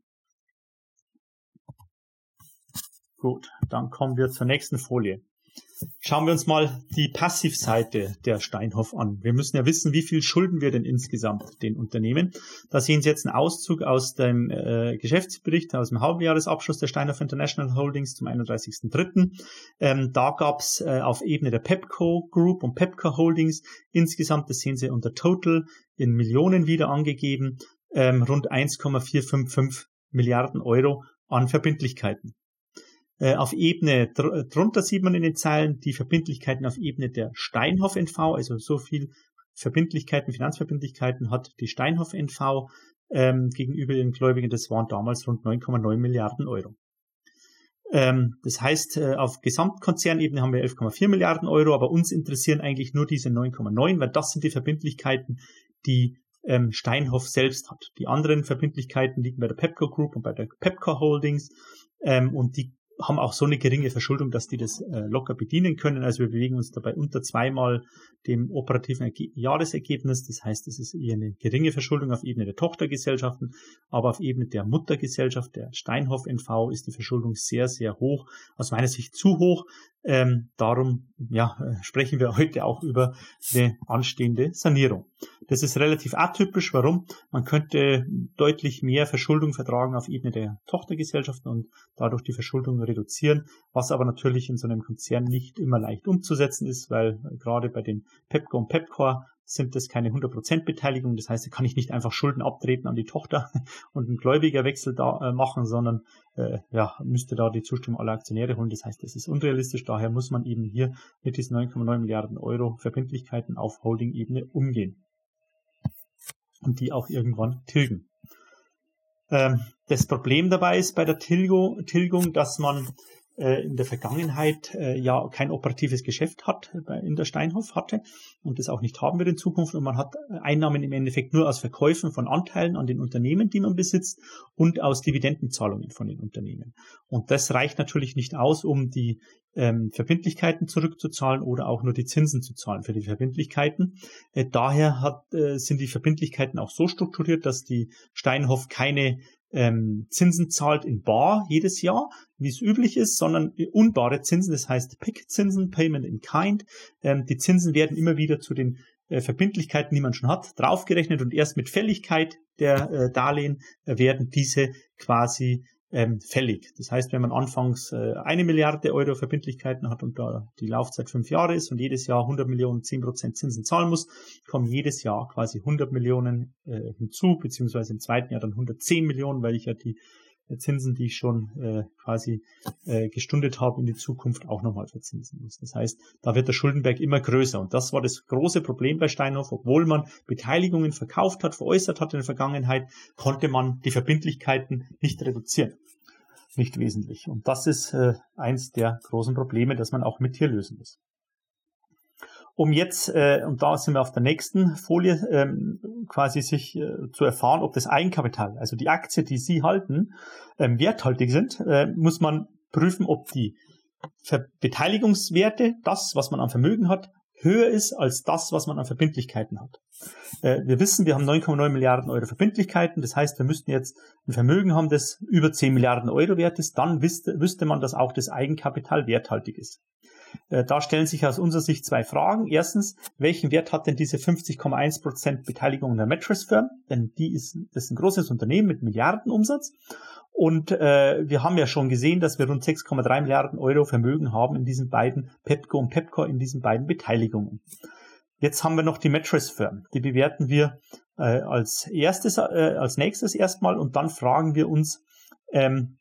Gut, dann kommen wir zur nächsten Folie. Schauen wir uns mal die Passivseite der Steinhoff an. Wir müssen ja wissen, wie viel schulden wir denn insgesamt den Unternehmen. Da sehen Sie jetzt einen Auszug aus dem äh, Geschäftsbericht, aus dem Halbjahresabschluss der Steinhoff International Holdings zum 31.03. Ähm, da gab es äh, auf Ebene der Pepco Group und Pepco Holdings insgesamt, das sehen Sie unter Total in Millionen wieder angegeben, ähm, rund 1,455 Milliarden Euro an Verbindlichkeiten. Äh, auf Ebene dr drunter sieht man in den Zeilen die Verbindlichkeiten auf Ebene der Steinhoff NV, also so viel Verbindlichkeiten, Finanzverbindlichkeiten hat die Steinhoff NV ähm, gegenüber den Gläubigen. Das waren damals rund 9,9 Milliarden Euro. Ähm, das heißt, äh, auf Gesamtkonzernebene haben wir 11,4 Milliarden Euro, aber uns interessieren eigentlich nur diese 9,9, weil das sind die Verbindlichkeiten, die ähm, Steinhoff selbst hat. Die anderen Verbindlichkeiten liegen bei der Pepco Group und bei der Pepco Holdings ähm, und die haben auch so eine geringe Verschuldung, dass die das äh, locker bedienen können. Also wir bewegen uns dabei unter zweimal dem operativen Erge Jahresergebnis. Das heißt, es ist eher eine geringe Verschuldung auf Ebene der Tochtergesellschaften, aber auf Ebene der Muttergesellschaft, der Steinhoff NV, ist die Verschuldung sehr, sehr hoch. Aus meiner Sicht zu hoch. Ähm, darum ja, äh, sprechen wir heute auch über eine anstehende Sanierung. Das ist relativ atypisch. Warum? Man könnte deutlich mehr Verschuldung vertragen auf Ebene der Tochtergesellschaften und dadurch die Verschuldung reduzieren, was aber natürlich in so einem Konzern nicht immer leicht umzusetzen ist, weil gerade bei den Pepco und Pepcore sind das keine 100% Beteiligung. Das heißt, da kann ich nicht einfach Schulden abtreten an die Tochter und einen Gläubigerwechsel da äh, machen, sondern äh, ja, müsste da die Zustimmung aller Aktionäre holen. Das heißt, das ist unrealistisch. Daher muss man eben hier mit diesen 9,9 Milliarden Euro Verbindlichkeiten auf Holding-Ebene umgehen und die auch irgendwann tilgen. Ähm, das Problem dabei ist bei der Tilgung, dass man äh, in der Vergangenheit äh, ja kein operatives Geschäft hat, äh, in der Steinhoff hatte und das auch nicht haben wird in Zukunft. Und man hat Einnahmen im Endeffekt nur aus Verkäufen von Anteilen an den Unternehmen, die man besitzt und aus Dividendenzahlungen von den Unternehmen. Und das reicht natürlich nicht aus, um die ähm, Verbindlichkeiten zurückzuzahlen oder auch nur die Zinsen zu zahlen für die Verbindlichkeiten. Äh, daher hat, äh, sind die Verbindlichkeiten auch so strukturiert, dass die Steinhoff keine ähm, Zinsen zahlt in Bar jedes Jahr, wie es üblich ist, sondern unbare Zinsen, das heißt PIK-Zinsen, Payment in Kind. Ähm, die Zinsen werden immer wieder zu den äh, Verbindlichkeiten, die man schon hat, draufgerechnet und erst mit Fälligkeit der äh, Darlehen äh, werden diese quasi ähm, fällig. Das heißt, wenn man anfangs äh, eine Milliarde Euro Verbindlichkeiten hat und da die Laufzeit fünf Jahre ist und jedes Jahr 100 Millionen 10 Prozent Zinsen zahlen muss, kommen jedes Jahr quasi 100 Millionen äh, hinzu, beziehungsweise im zweiten Jahr dann 110 Millionen, weil ich ja die Zinsen, die ich schon äh, quasi äh, gestundet habe, in die Zukunft auch nochmal verzinsen muss. Das heißt, da wird der Schuldenberg immer größer. Und das war das große Problem bei Steinhoff. Obwohl man Beteiligungen verkauft hat, veräußert hat in der Vergangenheit, konnte man die Verbindlichkeiten nicht reduzieren. Nicht wesentlich. Und das ist äh, eins der großen Probleme, das man auch mit hier lösen muss um jetzt, äh, und da sind wir auf der nächsten Folie, ähm, quasi sich äh, zu erfahren, ob das Eigenkapital, also die Aktie, die Sie halten, ähm, werthaltig sind, äh, muss man prüfen, ob die Ver Beteiligungswerte, das, was man an Vermögen hat, höher ist als das, was man an Verbindlichkeiten hat. Äh, wir wissen, wir haben 9,9 Milliarden Euro Verbindlichkeiten. Das heißt, wir müssten jetzt ein Vermögen haben, das über 10 Milliarden Euro wert ist. Dann wüsste, wüsste man, dass auch das Eigenkapital werthaltig ist. Äh, da stellen sich aus unserer Sicht zwei Fragen. Erstens, welchen Wert hat denn diese 50,1% Beteiligung in der Mattress Firm? Denn die ist, das ist ein großes Unternehmen mit Milliardenumsatz. Und äh, wir haben ja schon gesehen, dass wir rund 6,3 Milliarden Euro Vermögen haben in diesen beiden Pepco und Pepco in diesen beiden Beteiligungen. Jetzt haben wir noch die Mattress Firm. Die bewerten wir äh, als erstes, äh, als nächstes erstmal und dann fragen wir uns, ähm,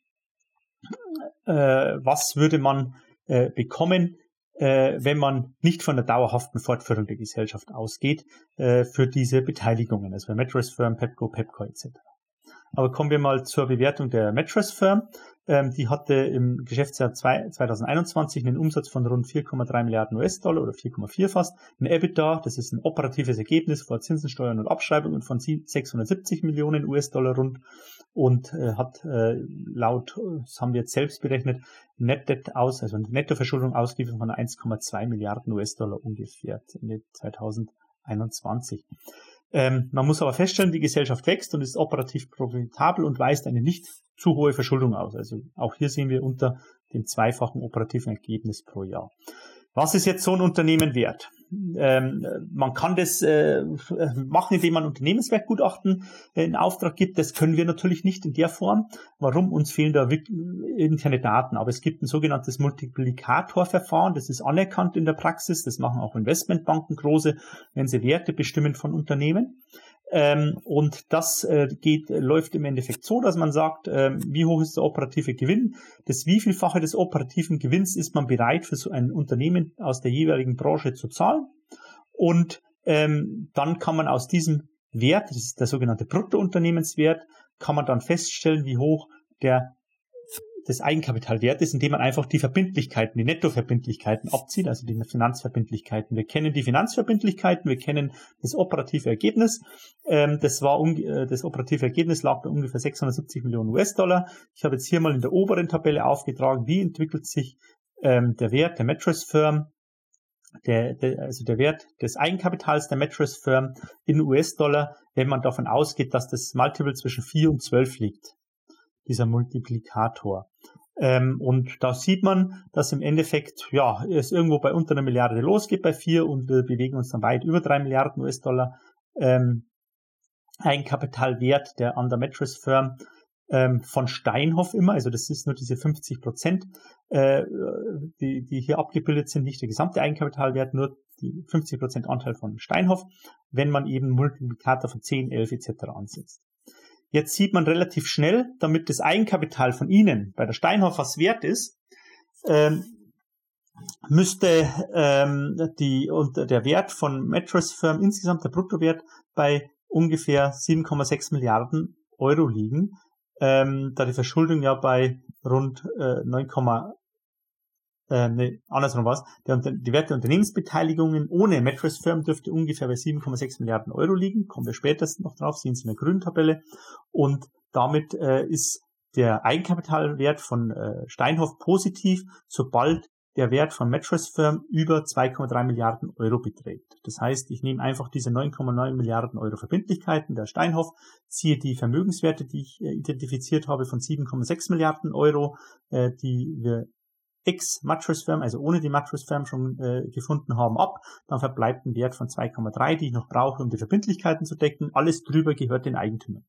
äh, was würde man äh, bekommen, äh, wenn man nicht von der dauerhaften Fortführung der Gesellschaft ausgeht, äh, für diese Beteiligungen, also bei Mattress Firm, Pepco, Pepco etc. Aber kommen wir mal zur Bewertung der Mattress Firm. Ähm, die hatte im Geschäftsjahr 2021 einen Umsatz von rund 4,3 Milliarden US-Dollar oder 4,4 fast. Ein EBITDA, das ist ein operatives Ergebnis vor Zinsensteuern und Abschreibungen von 670 Millionen US-Dollar rund und äh, hat äh, laut, das haben wir jetzt selbst berechnet, Net aus, also eine Nettoverschuldung ausgeliefert von 1,2 Milliarden US-Dollar ungefähr Ende 2021. Ähm, man muss aber feststellen, die Gesellschaft wächst und ist operativ profitabel und weist eine nicht zu hohe Verschuldung aus. Also auch hier sehen wir unter dem zweifachen operativen Ergebnis pro Jahr. Was ist jetzt so ein Unternehmen wert? Ähm, man kann das äh, machen, indem man Unternehmenswertgutachten in Auftrag gibt. Das können wir natürlich nicht in der Form. Warum? Uns fehlen da interne Daten. Aber es gibt ein sogenanntes Multiplikatorverfahren. Das ist anerkannt in der Praxis. Das machen auch Investmentbanken große, wenn sie Werte bestimmen von Unternehmen. Ähm, und das äh, geht, läuft im Endeffekt so, dass man sagt, ähm, wie hoch ist der operative Gewinn? Das wievielfache des operativen Gewinns ist man bereit für so ein Unternehmen aus der jeweiligen Branche zu zahlen? Und ähm, dann kann man aus diesem Wert, das ist der sogenannte Bruttounternehmenswert, kann man dann feststellen, wie hoch der des Eigenkapitalwertes, indem man einfach die Verbindlichkeiten, die Nettoverbindlichkeiten abzieht, also die Finanzverbindlichkeiten. Wir kennen die Finanzverbindlichkeiten, wir kennen das operative Ergebnis. Ähm, das war äh, das operative Ergebnis lag bei ungefähr 670 Millionen US-Dollar. Ich habe jetzt hier mal in der oberen Tabelle aufgetragen, wie entwickelt sich ähm, der Wert der Mattress Firm der, der, also der Wert des Eigenkapitals der Mattress Firm in US-Dollar, wenn man davon ausgeht, dass das Multiple zwischen 4 und 12 liegt dieser Multiplikator. Ähm, und da sieht man, dass im Endeffekt, ja, es irgendwo bei unter einer Milliarde losgeht bei vier und wir bewegen uns dann weit über drei Milliarden US-Dollar ähm, Eigenkapitalwert der Under Mattress Firm ähm, von Steinhoff immer, also das ist nur diese 50 Prozent, äh, die, die hier abgebildet sind, nicht der gesamte Eigenkapitalwert, nur die 50 Prozent Anteil von Steinhoff, wenn man eben Multiplikator von 10, 11 etc. ansetzt. Jetzt sieht man relativ schnell, damit das Eigenkapital von Ihnen bei der Steinhoff was wert ist, ähm, müsste ähm, die und der Wert von Mattress Firm insgesamt der Bruttowert bei ungefähr 7,6 Milliarden Euro liegen, ähm, da die Verschuldung ja bei rund äh, 9, äh, nee, andersrum was, der, die Werte Unternehmensbeteiligungen ohne Mattress Firm dürfte ungefähr bei 7,6 Milliarden Euro liegen, kommen wir spätestens noch drauf, sehen Sie in der grünen Tabelle. Und damit äh, ist der Eigenkapitalwert von äh, Steinhoff positiv, sobald der Wert von Mattress Firm über 2,3 Milliarden Euro beträgt. Das heißt, ich nehme einfach diese 9,9 Milliarden Euro Verbindlichkeiten der Steinhoff, ziehe die Vermögenswerte, die ich äh, identifiziert habe, von 7,6 Milliarden Euro, äh, die wir X Mattress Firm, also ohne die Mattress Firm schon äh, gefunden haben, ab. Dann verbleibt ein Wert von 2,3, die ich noch brauche, um die Verbindlichkeiten zu decken. Alles drüber gehört den Eigentümern.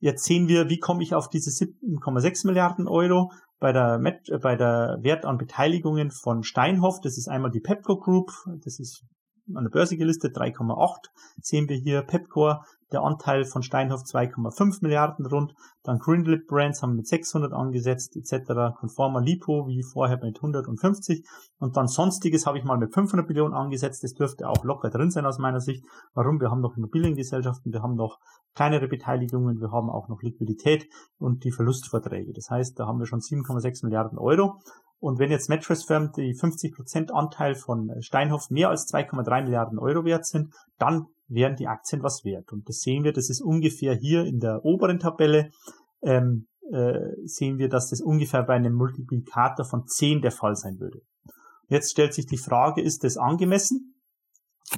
Jetzt sehen wir, wie komme ich auf diese 7,6 Milliarden Euro bei der, Met, bei der Wert an Beteiligungen von Steinhoff. Das ist einmal die Pepco Group. Das ist an der Börse gelistet 3,8. Sehen wir hier Pepcore der Anteil von Steinhoff 2,5 Milliarden rund, dann Greenlip Brands haben mit 600 angesetzt, etc. Conforma Lipo wie vorher mit 150 und dann Sonstiges habe ich mal mit 500 Millionen angesetzt, das dürfte auch locker drin sein aus meiner Sicht. Warum? Wir haben noch Immobiliengesellschaften, wir haben noch kleinere Beteiligungen, wir haben auch noch Liquidität und die Verlustverträge. Das heißt, da haben wir schon 7,6 Milliarden Euro. Und wenn jetzt Mattress Firm die 50% Anteil von Steinhoff mehr als 2,3 Milliarden Euro wert sind, dann wären die Aktien was wert. Und das sehen wir, das ist ungefähr hier in der oberen Tabelle, ähm, äh, sehen wir, dass das ungefähr bei einem Multiplikator von 10 der Fall sein würde. Jetzt stellt sich die Frage, ist das angemessen?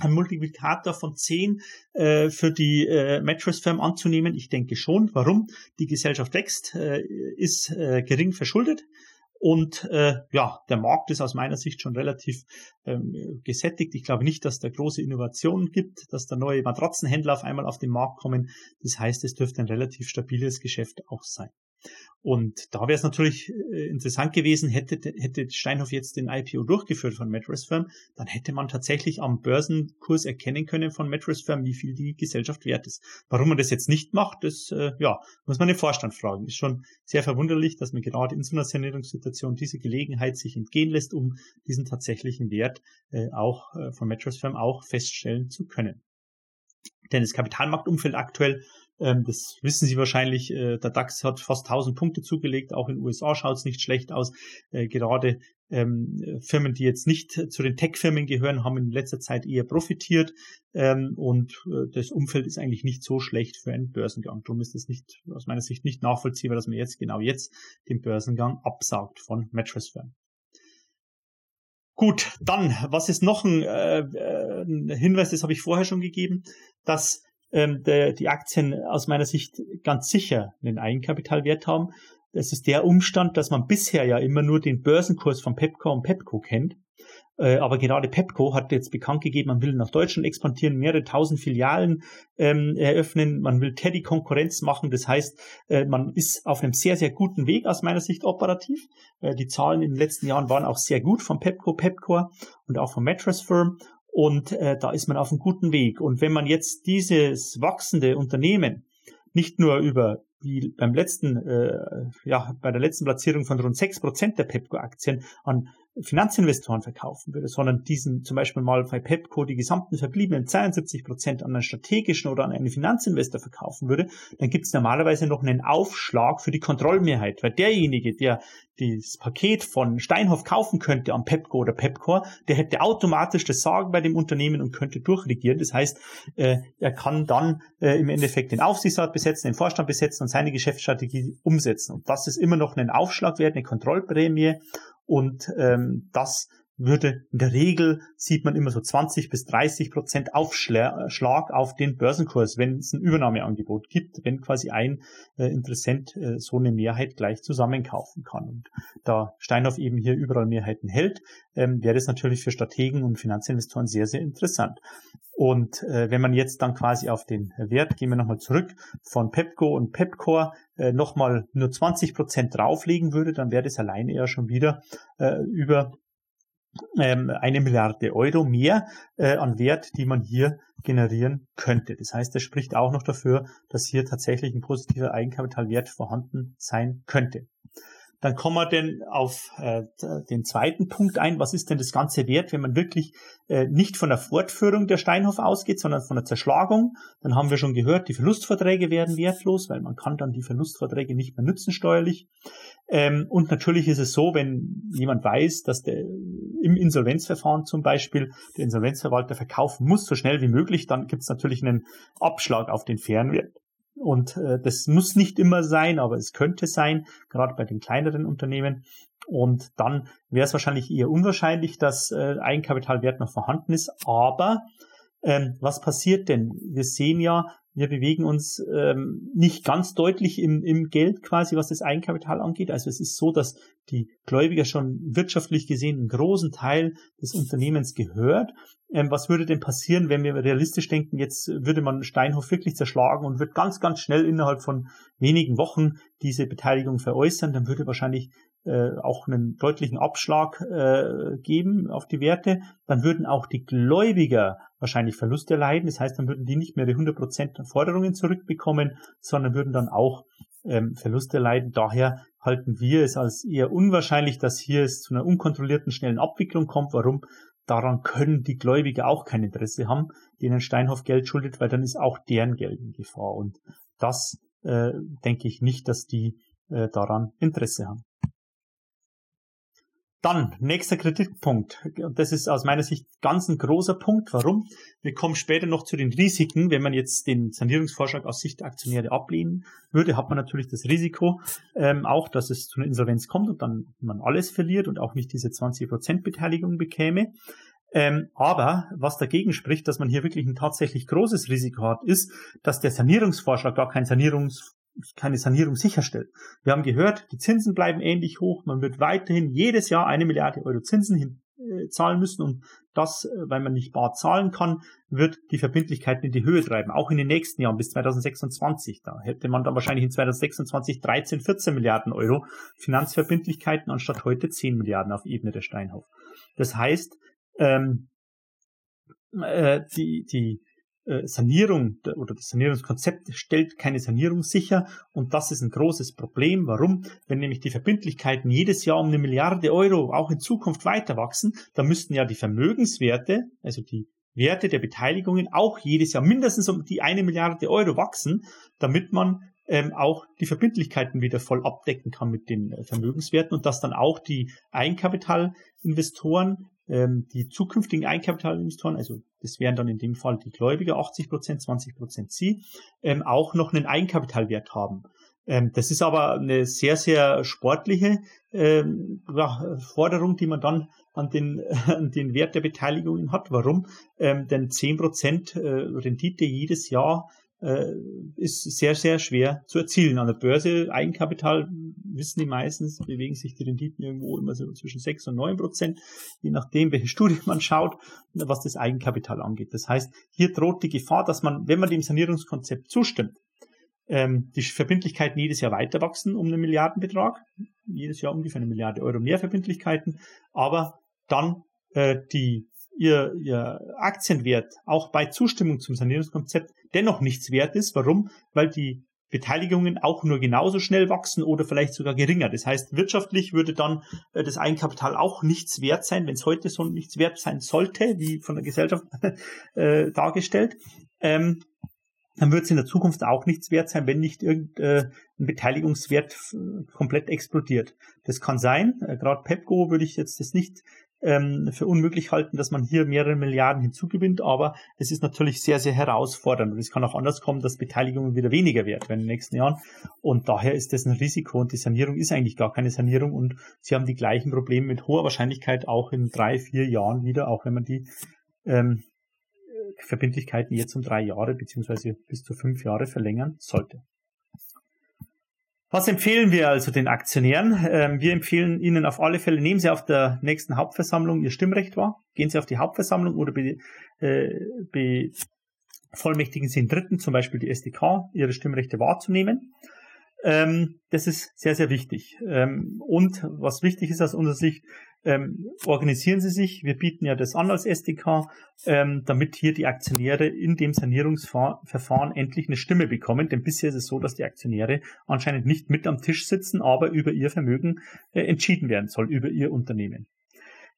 ein Multiplikator von 10 äh, für die äh, Mattress Firm anzunehmen? Ich denke schon. Warum? Die Gesellschaft wächst, äh, ist äh, gering verschuldet. Und äh, ja, der Markt ist aus meiner Sicht schon relativ ähm, gesättigt. Ich glaube nicht, dass da große Innovationen gibt, dass da neue Matratzenhändler auf einmal auf den Markt kommen. Das heißt, es dürfte ein relativ stabiles Geschäft auch sein. Und da wäre es natürlich äh, interessant gewesen, hätte, hätte Steinhoff jetzt den IPO durchgeführt von Mattress Firm, dann hätte man tatsächlich am Börsenkurs erkennen können von Mattress Firm, wie viel die Gesellschaft wert ist. Warum man das jetzt nicht macht, das äh, ja, muss man den Vorstand fragen. Ist schon sehr verwunderlich, dass man gerade in so einer Sanierungssituation diese Gelegenheit sich entgehen lässt, um diesen tatsächlichen Wert äh, auch von Mattress Firm auch feststellen zu können. Denn das Kapitalmarktumfeld aktuell ähm, das wissen Sie wahrscheinlich. Äh, der DAX hat fast 1000 Punkte zugelegt. Auch in den USA schaut es nicht schlecht aus. Äh, gerade ähm, Firmen, die jetzt nicht zu den Tech-Firmen gehören, haben in letzter Zeit eher profitiert. Ähm, und äh, das Umfeld ist eigentlich nicht so schlecht für einen Börsengang. Darum ist es nicht, aus meiner Sicht nicht nachvollziehbar, dass man jetzt genau jetzt den Börsengang absaugt von Mattress Firm. Gut, dann, was ist noch ein, äh, äh ein Hinweis, das habe ich vorher schon gegeben, dass ähm, der, die Aktien aus meiner Sicht ganz sicher einen Eigenkapitalwert haben. Das ist der Umstand, dass man bisher ja immer nur den Börsenkurs von Pepco und Pepco kennt. Äh, aber gerade Pepco hat jetzt bekannt gegeben, man will nach Deutschland expandieren, mehrere tausend Filialen ähm, eröffnen, man will Teddy Konkurrenz machen. Das heißt, äh, man ist auf einem sehr, sehr guten Weg aus meiner Sicht operativ. Äh, die Zahlen in den letzten Jahren waren auch sehr gut von Pepco, Pepcore und auch vom Mattress Firm. Und äh, da ist man auf einem guten Weg. Und wenn man jetzt dieses wachsende Unternehmen nicht nur über wie beim letzten, äh, ja, bei der letzten Platzierung von rund 6% der Pepco-Aktien an Finanzinvestoren verkaufen würde, sondern diesen zum Beispiel mal bei Pepco die gesamten verbliebenen 72 Prozent an einen strategischen oder an einen Finanzinvestor verkaufen würde, dann gibt es normalerweise noch einen Aufschlag für die Kontrollmehrheit, weil derjenige, der das Paket von Steinhoff kaufen könnte am Pepco oder Pepcore, der hätte automatisch das Sagen bei dem Unternehmen und könnte durchregieren. Das heißt, äh, er kann dann äh, im Endeffekt den Aufsichtsrat besetzen, den Vorstand besetzen und seine Geschäftsstrategie umsetzen. Und das ist immer noch ein Aufschlag wert, eine Kontrollprämie und ähm, das würde in der Regel sieht man immer so 20 bis 30 Prozent Aufschlag auf den Börsenkurs, wenn es ein Übernahmeangebot gibt, wenn quasi ein äh, Interessent äh, so eine Mehrheit gleich zusammenkaufen kann. Und da Steinhoff eben hier überall Mehrheiten hält, ähm, wäre das natürlich für Strategen und Finanzinvestoren sehr, sehr interessant. Und äh, wenn man jetzt dann quasi auf den Wert, gehen wir nochmal zurück, von Pepco und Pepcore äh, nochmal nur 20 Prozent drauflegen würde, dann wäre das alleine ja schon wieder äh, über ähm, eine Milliarde Euro mehr äh, an Wert, die man hier generieren könnte. Das heißt, das spricht auch noch dafür, dass hier tatsächlich ein positiver Eigenkapitalwert vorhanden sein könnte. Dann kommen wir denn auf äh, den zweiten Punkt ein. Was ist denn das Ganze wert, wenn man wirklich äh, nicht von der Fortführung der Steinhoff ausgeht, sondern von der Zerschlagung? Dann haben wir schon gehört, die Verlustverträge werden wertlos, weil man kann dann die Verlustverträge nicht mehr nutzen steuerlich. Ähm, und natürlich ist es so, wenn jemand weiß, dass der im Insolvenzverfahren zum Beispiel der Insolvenzverwalter verkaufen muss, so schnell wie möglich, dann gibt es natürlich einen Abschlag auf den fairen Wert. Und äh, das muss nicht immer sein, aber es könnte sein, gerade bei den kleineren Unternehmen. Und dann wäre es wahrscheinlich eher unwahrscheinlich, dass äh, Eigenkapitalwert noch vorhanden ist. Aber ähm, was passiert denn? Wir sehen ja, wir bewegen uns ähm, nicht ganz deutlich im, im Geld quasi, was das Eigenkapital angeht. Also es ist so, dass die Gläubiger schon wirtschaftlich gesehen einen großen Teil des Unternehmens gehört. Ähm, was würde denn passieren, wenn wir realistisch denken, jetzt würde man Steinhoff wirklich zerschlagen und wird ganz, ganz schnell innerhalb von wenigen Wochen diese Beteiligung veräußern, dann würde wahrscheinlich äh, auch einen deutlichen Abschlag äh, geben auf die Werte, dann würden auch die Gläubiger wahrscheinlich Verluste leiden. Das heißt, dann würden die nicht mehr die 100% Forderungen zurückbekommen, sondern würden dann auch ähm, Verluste leiden. Daher halten wir es als eher unwahrscheinlich, dass hier es zu einer unkontrollierten, schnellen Abwicklung kommt. Warum? Daran können die Gläubiger auch kein Interesse haben, denen Steinhoff Geld schuldet, weil dann ist auch deren Geld in Gefahr. Und das äh, denke ich nicht, dass die äh, daran Interesse haben. Dann, nächster Kritikpunkt. Und das ist aus meiner Sicht ganz ein großer Punkt. Warum? Wir kommen später noch zu den Risiken. Wenn man jetzt den Sanierungsvorschlag aus Sicht der Aktionäre ablehnen würde, hat man natürlich das Risiko ähm, auch, dass es zu einer Insolvenz kommt und dann man alles verliert und auch nicht diese 20% Beteiligung bekäme. Ähm, aber was dagegen spricht, dass man hier wirklich ein tatsächlich großes Risiko hat, ist, dass der Sanierungsvorschlag gar kein Sanierungs keine Sanierung sicherstellt. Wir haben gehört, die Zinsen bleiben ähnlich hoch. Man wird weiterhin jedes Jahr eine Milliarde Euro Zinsen hin, äh, zahlen müssen und das, äh, weil man nicht bar zahlen kann, wird die Verbindlichkeiten in die Höhe treiben, auch in den nächsten Jahren bis 2026. Da hätte man dann wahrscheinlich in 2026 13, 14 Milliarden Euro Finanzverbindlichkeiten anstatt heute 10 Milliarden auf Ebene der Steinhoff. Das heißt, ähm, äh, die, die Sanierung oder das Sanierungskonzept stellt keine Sanierung sicher und das ist ein großes Problem. Warum? Wenn nämlich die Verbindlichkeiten jedes Jahr um eine Milliarde Euro auch in Zukunft weiter wachsen, dann müssten ja die Vermögenswerte, also die Werte der Beteiligungen auch jedes Jahr mindestens um die eine Milliarde Euro wachsen, damit man ähm, auch die Verbindlichkeiten wieder voll abdecken kann mit den äh, Vermögenswerten und dass dann auch die Eigenkapitalinvestoren ähm, die zukünftigen Eigenkapitalinvestoren, also das wären dann in dem Fall die Gläubiger 80 Prozent, 20 Prozent Sie, ähm, auch noch einen Eigenkapitalwert haben. Ähm, das ist aber eine sehr, sehr sportliche ähm, ja, Forderung, die man dann an den, an den Wert der Beteiligungen hat. Warum? Ähm, denn 10 Prozent äh, Rendite jedes Jahr äh, ist sehr, sehr schwer zu erzielen. An der Börse, Eigenkapital, wissen die meistens, bewegen sich die Renditen irgendwo immer so zwischen 6 und 9 Prozent, je nachdem, welche Studie man schaut, was das Eigenkapital angeht. Das heißt, hier droht die Gefahr, dass man, wenn man dem Sanierungskonzept zustimmt, ähm, die Verbindlichkeiten jedes Jahr weiter wachsen um einen Milliardenbetrag, jedes Jahr ungefähr eine Milliarde Euro mehr Verbindlichkeiten, aber dann äh, die ihr, ihr Aktienwert auch bei Zustimmung zum Sanierungskonzept dennoch nichts wert ist. Warum? Weil die Beteiligungen auch nur genauso schnell wachsen oder vielleicht sogar geringer. Das heißt, wirtschaftlich würde dann äh, das Eigenkapital auch nichts wert sein, wenn es heute so nichts wert sein sollte, wie von der Gesellschaft äh, dargestellt. Ähm, dann wird es in der Zukunft auch nichts wert sein, wenn nicht irgendein äh, Beteiligungswert komplett explodiert. Das kann sein. Äh, Gerade Pepco würde ich jetzt das nicht ähm, für unmöglich halten, dass man hier mehrere Milliarden hinzugewinnt, aber es ist natürlich sehr, sehr herausfordernd. Und es kann auch anders kommen, dass Beteiligungen wieder weniger werden in den nächsten Jahren. Und daher ist das ein Risiko. Und die Sanierung ist eigentlich gar keine Sanierung. Und sie haben die gleichen Probleme mit hoher Wahrscheinlichkeit auch in drei, vier Jahren wieder, auch wenn man die ähm, Verbindlichkeiten jetzt um drei Jahre beziehungsweise bis zu fünf Jahre verlängern sollte. Was empfehlen wir also den Aktionären? Ähm, wir empfehlen Ihnen auf alle Fälle, nehmen Sie auf der nächsten Hauptversammlung Ihr Stimmrecht wahr, gehen Sie auf die Hauptversammlung oder äh, bevollmächtigen Sie den Dritten, zum Beispiel die SDK, Ihre Stimmrechte wahrzunehmen. Ähm, das ist sehr, sehr wichtig. Ähm, und was wichtig ist aus unserer Sicht, ähm, organisieren Sie sich. Wir bieten ja das an als SDK, ähm, damit hier die Aktionäre in dem Sanierungsverfahren endlich eine Stimme bekommen. Denn bisher ist es so, dass die Aktionäre anscheinend nicht mit am Tisch sitzen, aber über ihr Vermögen äh, entschieden werden soll, über ihr Unternehmen.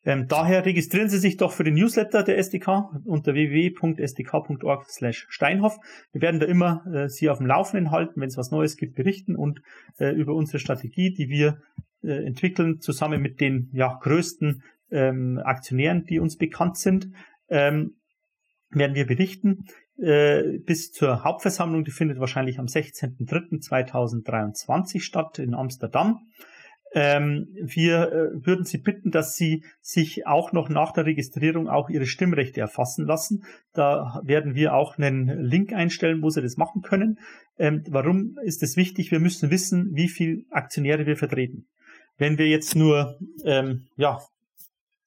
Ähm, daher registrieren Sie sich doch für den Newsletter der SDK unter www.sdk.org/steinhoff. Wir werden da immer äh, Sie auf dem Laufenden halten, wenn es was Neues gibt, berichten und äh, über unsere Strategie, die wir äh, entwickeln, zusammen mit den ja, größten ähm, Aktionären, die uns bekannt sind, ähm, werden wir berichten. Äh, bis zur Hauptversammlung, die findet wahrscheinlich am 16.03.2023 statt in Amsterdam. Ähm, wir äh, würden Sie bitten, dass Sie sich auch noch nach der Registrierung auch Ihre Stimmrechte erfassen lassen. Da werden wir auch einen Link einstellen, wo Sie das machen können. Ähm, warum ist es wichtig? Wir müssen wissen, wie viele Aktionäre wir vertreten. Wenn wir jetzt nur ähm, ja,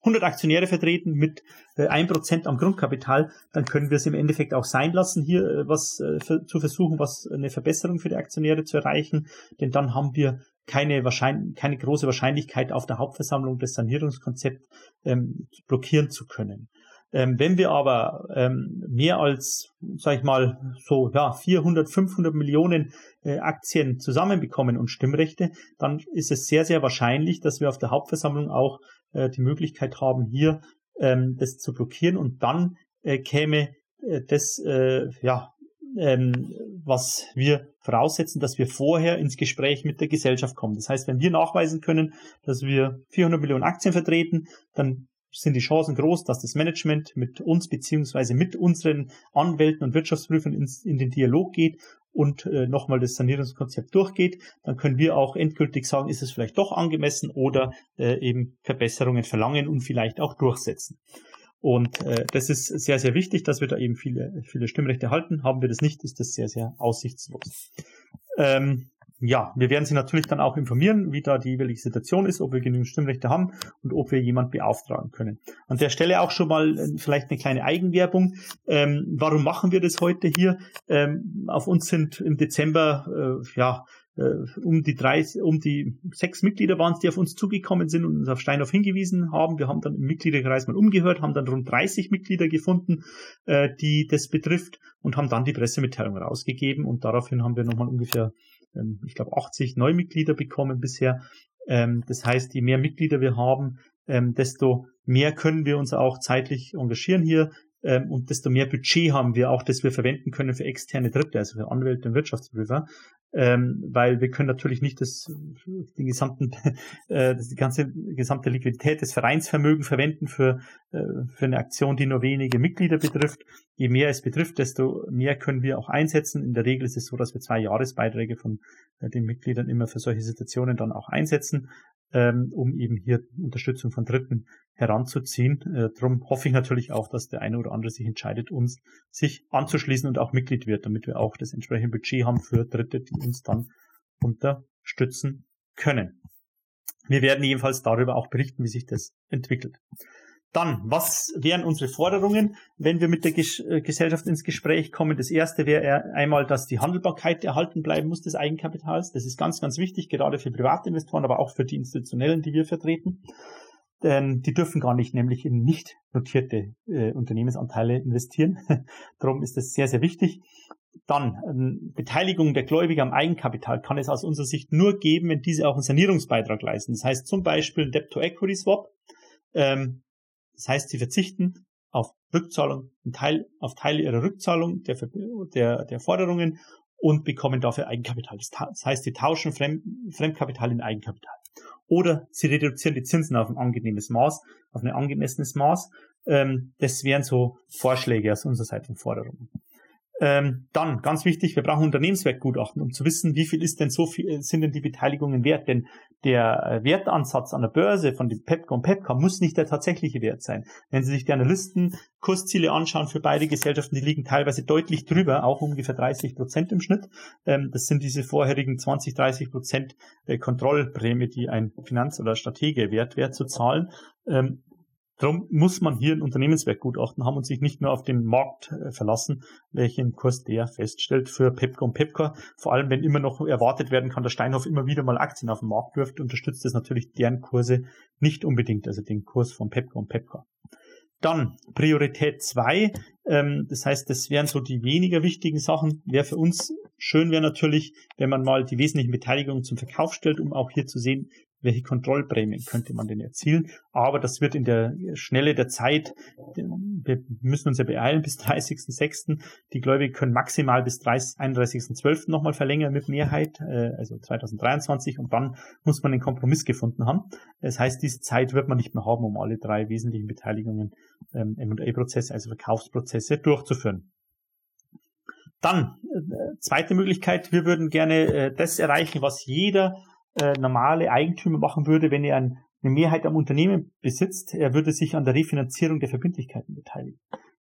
100 Aktionäre vertreten mit äh, 1% am Grundkapital, dann können wir es im Endeffekt auch sein lassen, hier äh, was äh, für, zu versuchen, was eine Verbesserung für die Aktionäre zu erreichen. Denn dann haben wir keine, wahrscheinlich, keine große Wahrscheinlichkeit auf der Hauptversammlung des Sanierungskonzepts ähm, blockieren zu können. Ähm, wenn wir aber ähm, mehr als, sag ich mal, so ja 400, 500 Millionen äh, Aktien zusammenbekommen und Stimmrechte, dann ist es sehr, sehr wahrscheinlich, dass wir auf der Hauptversammlung auch äh, die Möglichkeit haben, hier ähm, das zu blockieren und dann äh, käme äh, das äh, ja ähm, was wir voraussetzen, dass wir vorher ins Gespräch mit der Gesellschaft kommen. Das heißt, wenn wir nachweisen können, dass wir 400 Millionen Aktien vertreten, dann sind die Chancen groß, dass das Management mit uns beziehungsweise mit unseren Anwälten und Wirtschaftsprüfern ins, in den Dialog geht und äh, nochmal das Sanierungskonzept durchgeht. Dann können wir auch endgültig sagen, ist es vielleicht doch angemessen oder äh, eben Verbesserungen verlangen und vielleicht auch durchsetzen. Und äh, das ist sehr, sehr wichtig, dass wir da eben viele, viele Stimmrechte halten. Haben wir das nicht, ist das sehr, sehr aussichtslos. Ähm, ja, wir werden Sie natürlich dann auch informieren, wie da die jeweilige Situation ist, ob wir genügend Stimmrechte haben und ob wir jemand beauftragen können. An der Stelle auch schon mal äh, vielleicht eine kleine Eigenwerbung. Ähm, warum machen wir das heute hier? Ähm, auf uns sind im Dezember äh, ja äh, um die drei, um die sechs Mitglieder waren es, die auf uns zugekommen sind und uns auf Steinhoff hingewiesen haben. Wir haben dann im Mitgliederkreis mal umgehört, haben dann rund 30 Mitglieder gefunden, äh, die das betrifft und haben dann die Pressemitteilung rausgegeben und daraufhin haben wir nochmal ungefähr, ich glaube, 80 Neumitglieder bekommen bisher. Ähm, das heißt, je mehr Mitglieder wir haben, ähm, desto mehr können wir uns auch zeitlich engagieren hier ähm, und desto mehr Budget haben wir auch, das wir verwenden können für externe Dritte, also für Anwälte und Wirtschaftsprüfer, ähm, weil wir können natürlich nicht das, den gesamten, äh, die ganze gesamte Liquidität des Vereinsvermögen verwenden für, äh, für eine Aktion, die nur wenige Mitglieder betrifft. Je mehr es betrifft, desto mehr können wir auch einsetzen. In der Regel ist es so, dass wir zwei Jahresbeiträge von äh, den Mitgliedern immer für solche Situationen dann auch einsetzen. ähm, um eben hier Unterstützung von Dritten heranzuziehen. Äh, darum hoffe ich natürlich auch, dass der eine oder andere sich entscheidet, uns sich anzuschließen und auch Mitglied wird, damit wir auch das entsprechende Budget haben für Dritte, die uns dann unterstützen können. Wir werden jedenfalls darüber auch berichten, wie sich das entwickelt. Dann, was wären unsere Forderungen, wenn wir mit der Ges äh, Gesellschaft ins Gespräch kommen? Das erste wäre einmal, dass die Handelbarkeit erhalten bleiben muss des Eigenkapitals. Das ist ganz, ganz wichtig, gerade für Privatinvestoren, aber auch für die Institutionellen, die wir vertreten. Denn die dürfen gar nicht nämlich in nicht notierte äh, Unternehmensanteile investieren. Darum ist das sehr, sehr wichtig. Dann ähm, Beteiligung der Gläubiger am Eigenkapital kann es aus unserer Sicht nur geben, wenn diese auch einen Sanierungsbeitrag leisten. Das heißt zum Beispiel Debt-to-Equity-Swap. Ähm, das heißt, sie verzichten auf Rückzahlung, Teil, auf Teile ihrer Rückzahlung der, der, der Forderungen und bekommen dafür Eigenkapital. Das heißt, sie tauschen Fremd, Fremdkapital in Eigenkapital. Oder sie reduzieren die Zinsen auf ein angenehmes Maß, auf ein angemessenes Maß. Ähm, das wären so Vorschläge aus unserer Seite und Forderungen. Ähm, dann, ganz wichtig, wir brauchen Unternehmenswertgutachten, um zu wissen, wie viel ist denn so viel, äh, sind denn die Beteiligungen wert. Denn der äh, Wertansatz an der Börse von Pepco und Pepca muss nicht der tatsächliche Wert sein. Wenn Sie sich die Analysten Kursziele anschauen für beide Gesellschaften, die liegen teilweise deutlich drüber, auch ungefähr 30 Prozent im Schnitt. Ähm, das sind diese vorherigen 20, 30 Prozent äh, Kontrollprämie, die ein Finanz- oder Stratege wert wäre zu zahlen. Ähm, Darum muss man hier ein Unternehmenswertgutachten haben und sich nicht nur auf den Markt äh, verlassen, welchen Kurs der feststellt für Pepco und Pepca. Vor allem, wenn immer noch erwartet werden kann, dass Steinhoff immer wieder mal Aktien auf den Markt wirft, unterstützt das natürlich deren Kurse nicht unbedingt, also den Kurs von Pepco und Pepca. Dann Priorität zwei, ähm, das heißt, das wären so die weniger wichtigen Sachen. Wäre für uns schön wäre natürlich, wenn man mal die wesentlichen Beteiligungen zum Verkauf stellt, um auch hier zu sehen, welche Kontrollprämien könnte man denn erzielen. Aber das wird in der Schnelle der Zeit, wir müssen uns ja beeilen bis 30.06. Die Gläubiger können maximal bis 31.12. nochmal verlängern mit Mehrheit, äh, also 2023 und dann muss man einen Kompromiss gefunden haben. Das heißt, diese Zeit wird man nicht mehr haben, um alle drei wesentlichen Beteiligungen ähm, M&A-Prozesse, also Verkaufsprozesse durchzuführen. Dann, äh, zweite Möglichkeit, wir würden gerne äh, das erreichen, was jeder äh, normale Eigentümer machen würde, wenn er ein, eine Mehrheit am Unternehmen besitzt. Er würde sich an der Refinanzierung der Verbindlichkeiten beteiligen.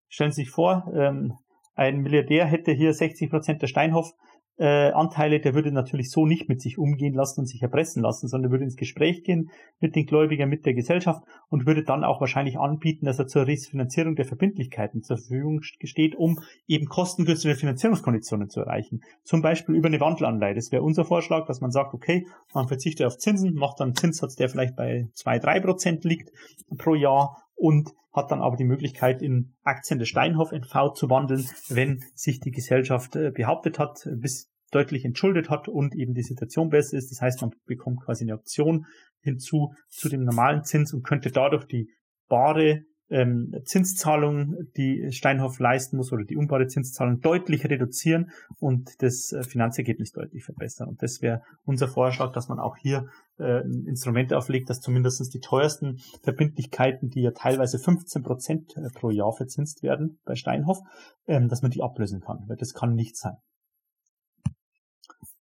Stellen Sie sich vor, ähm, ein Milliardär hätte hier 60 Prozent der Steinhoff äh, Anteile, der würde natürlich so nicht mit sich umgehen lassen und sich erpressen lassen, sondern würde ins Gespräch gehen mit den Gläubigern, mit der Gesellschaft und würde dann auch wahrscheinlich anbieten, dass er zur Refinanzierung der Verbindlichkeiten zur Verfügung steht, um eben kostengünstige Finanzierungskonditionen zu erreichen. Zum Beispiel über eine Wandelanleihe. Das wäre unser Vorschlag, dass man sagt, okay, man verzichtet auf Zinsen, macht dann einen Zinssatz, der vielleicht bei zwei drei Prozent liegt pro Jahr und hat dann aber die Möglichkeit, in Aktien des Steinhoff NV zu wandeln, wenn sich die Gesellschaft äh, behauptet hat, bis deutlich entschuldet hat und eben die Situation besser ist. Das heißt, man bekommt quasi eine Option hinzu zu dem normalen Zins und könnte dadurch die bare ähm, Zinszahlung, die Steinhoff leisten muss oder die unbare Zinszahlung deutlich reduzieren und das äh, Finanzergebnis deutlich verbessern. Und das wäre unser Vorschlag, dass man auch hier äh, ein Instrument auflegt, dass zumindest die teuersten Verbindlichkeiten, die ja teilweise 15 Prozent äh, pro Jahr verzinst werden bei Steinhoff, ähm, dass man die ablösen kann, weil das kann nicht sein.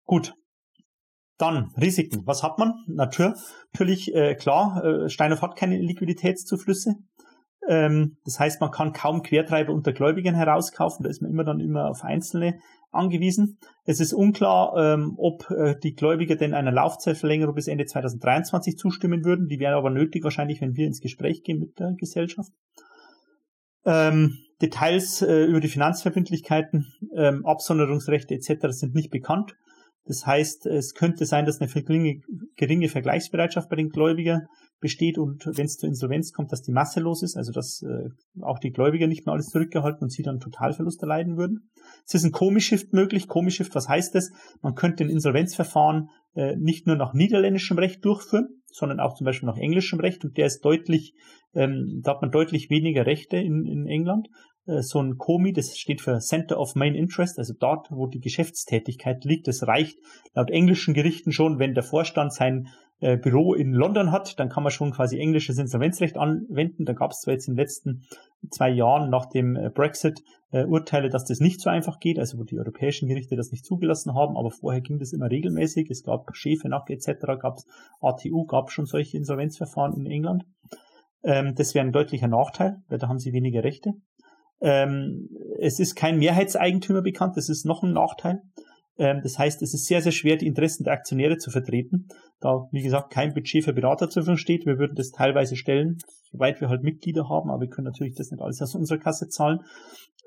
Gut. Dann Risiken. Was hat man? Natürlich, äh, klar, äh, Steinhoff hat keine Liquiditätszuflüsse. Ähm, das heißt, man kann kaum Quertreiber unter Gläubigen herauskaufen. Da ist man immer dann immer auf Einzelne angewiesen. Es ist unklar, ähm, ob äh, die Gläubiger denn einer Laufzeitverlängerung bis Ende 2023 zustimmen würden. Die wäre aber nötig wahrscheinlich, wenn wir ins Gespräch gehen mit der Gesellschaft. Ähm, Details äh, über die Finanzverbindlichkeiten, ähm, Absonderungsrechte etc. sind nicht bekannt. Das heißt, es könnte sein, dass eine geringe, geringe Vergleichsbereitschaft bei den Gläubigern besteht und wenn es zur Insolvenz kommt, dass die Masse los ist, also dass äh, auch die Gläubiger nicht mehr alles zurückgehalten und sie dann Totalverlust erleiden würden. Es ist ein Komishift möglich. Komishift, was heißt das? Man könnte ein Insolvenzverfahren äh, nicht nur nach niederländischem Recht durchführen, sondern auch zum Beispiel nach englischem Recht und der ist deutlich, ähm, da hat man deutlich weniger Rechte in, in England äh, so ein COMI, das steht für Center of Main Interest, also dort, wo die Geschäftstätigkeit liegt. Das reicht laut englischen Gerichten schon, wenn der Vorstand sein äh, Büro in London hat, dann kann man schon quasi englisches Insolvenzrecht anwenden. Da gab es zwar jetzt in den letzten zwei Jahren nach dem äh, Brexit äh, Urteile, dass das nicht so einfach geht, also wo die europäischen Gerichte das nicht zugelassen haben, aber vorher ging das immer regelmäßig. Es gab Schäfenach etc., gab es ATU, gab schon solche Insolvenzverfahren in England. Ähm, das wäre ein deutlicher Nachteil, weil da haben sie weniger Rechte. Ähm, es ist kein Mehrheitseigentümer bekannt, das ist noch ein Nachteil. Ähm, das heißt, es ist sehr, sehr schwer, die Interessen der Aktionäre zu vertreten, da, wie gesagt, kein Budget für Berater zur Verfügung steht. Wir würden das teilweise stellen, soweit wir halt Mitglieder haben, aber wir können natürlich das nicht alles aus unserer Kasse zahlen.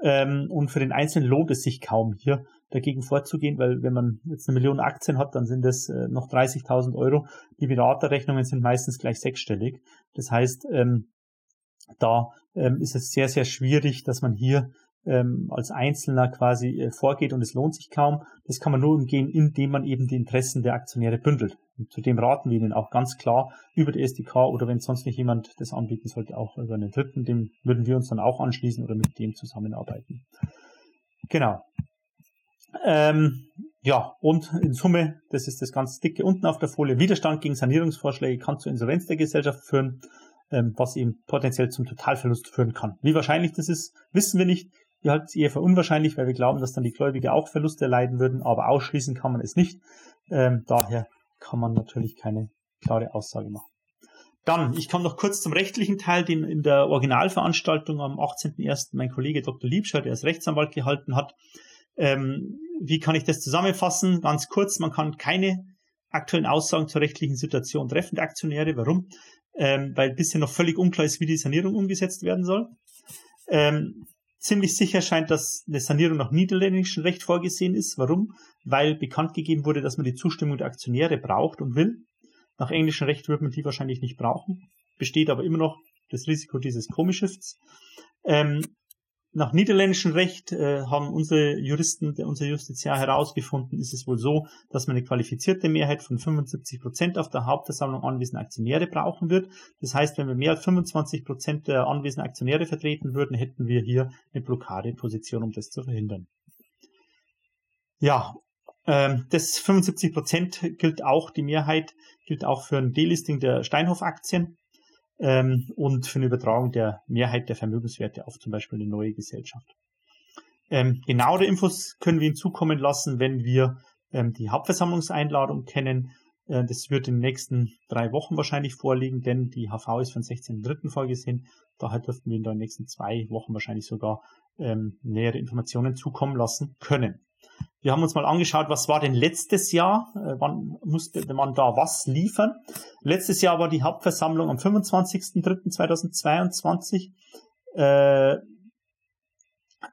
Ähm, und für den Einzelnen lohnt es sich kaum, hier dagegen vorzugehen, weil wenn man jetzt eine Million Aktien hat, dann sind das äh, noch 30.000 Euro. Die Beraterrechnungen sind meistens gleich sechsstellig. Das heißt, ähm, da ist es sehr, sehr schwierig, dass man hier ähm, als Einzelner quasi äh, vorgeht und es lohnt sich kaum. Das kann man nur umgehen, indem man eben die Interessen der Aktionäre bündelt. Und zudem raten wir ihnen auch ganz klar über die SDK oder wenn sonst nicht jemand das anbieten sollte, auch über einen Dritten, dem würden wir uns dann auch anschließen oder mit dem zusammenarbeiten. Genau. Ähm, ja, und in Summe, das ist das ganz dicke unten auf der Folie, Widerstand gegen Sanierungsvorschläge kann zur Insolvenz der Gesellschaft führen, ähm, was eben potenziell zum Totalverlust führen kann. Wie wahrscheinlich das ist, wissen wir nicht. Wir halten es eher für unwahrscheinlich, weil wir glauben, dass dann die Gläubiger auch Verluste erleiden würden, aber ausschließen kann man es nicht. Ähm, daher kann man natürlich keine klare Aussage machen. Dann, ich komme noch kurz zum rechtlichen Teil, den in der Originalveranstaltung am 18.01. mein Kollege Dr. Liebscher, der als Rechtsanwalt gehalten hat. Ähm, wie kann ich das zusammenfassen? Ganz kurz, man kann keine aktuellen Aussagen zur rechtlichen Situation treffen der Aktionäre. Warum? Ähm, weil bisher noch völlig unklar ist, wie die Sanierung umgesetzt werden soll. Ähm, Ziemlich sicher scheint, dass eine Sanierung nach niederländischem Recht vorgesehen ist. Warum? Weil bekannt gegeben wurde, dass man die Zustimmung der Aktionäre braucht und will. Nach englischem Recht wird man die wahrscheinlich nicht brauchen. Besteht aber immer noch das Risiko dieses Komischifts. Ähm, nach niederländischem Recht äh, haben unsere Juristen, unser Justiziar herausgefunden, ist es wohl so, dass man eine qualifizierte Mehrheit von 75 Prozent auf der Hauptversammlung anwesender Aktionäre brauchen wird. Das heißt, wenn wir mehr als 25 Prozent der anwesenden Aktionäre vertreten würden, hätten wir hier eine Blockadeposition, um das zu verhindern. Ja, ähm, das 75 Prozent gilt auch, die Mehrheit gilt auch für ein Delisting der Steinhoff-Aktien ähm, und für eine Übertragung der Mehrheit der Vermögenswerte auf zum Beispiel eine neue Gesellschaft. Ähm, genauere Infos können wir hinzukommen lassen, wenn wir ähm, die Hauptversammlungseinladung kennen. Äh, das wird in den nächsten drei Wochen wahrscheinlich vorliegen, denn die HV ist von 16.3. vorgesehen. Daher dürften wir in den nächsten zwei Wochen wahrscheinlich sogar ähm, nähere Informationen zukommen lassen können. Wir haben uns mal angeschaut, was war denn letztes Jahr? Äh, wann musste man da was liefern? Letztes Jahr war die Hauptversammlung am 25.03.2022. Äh,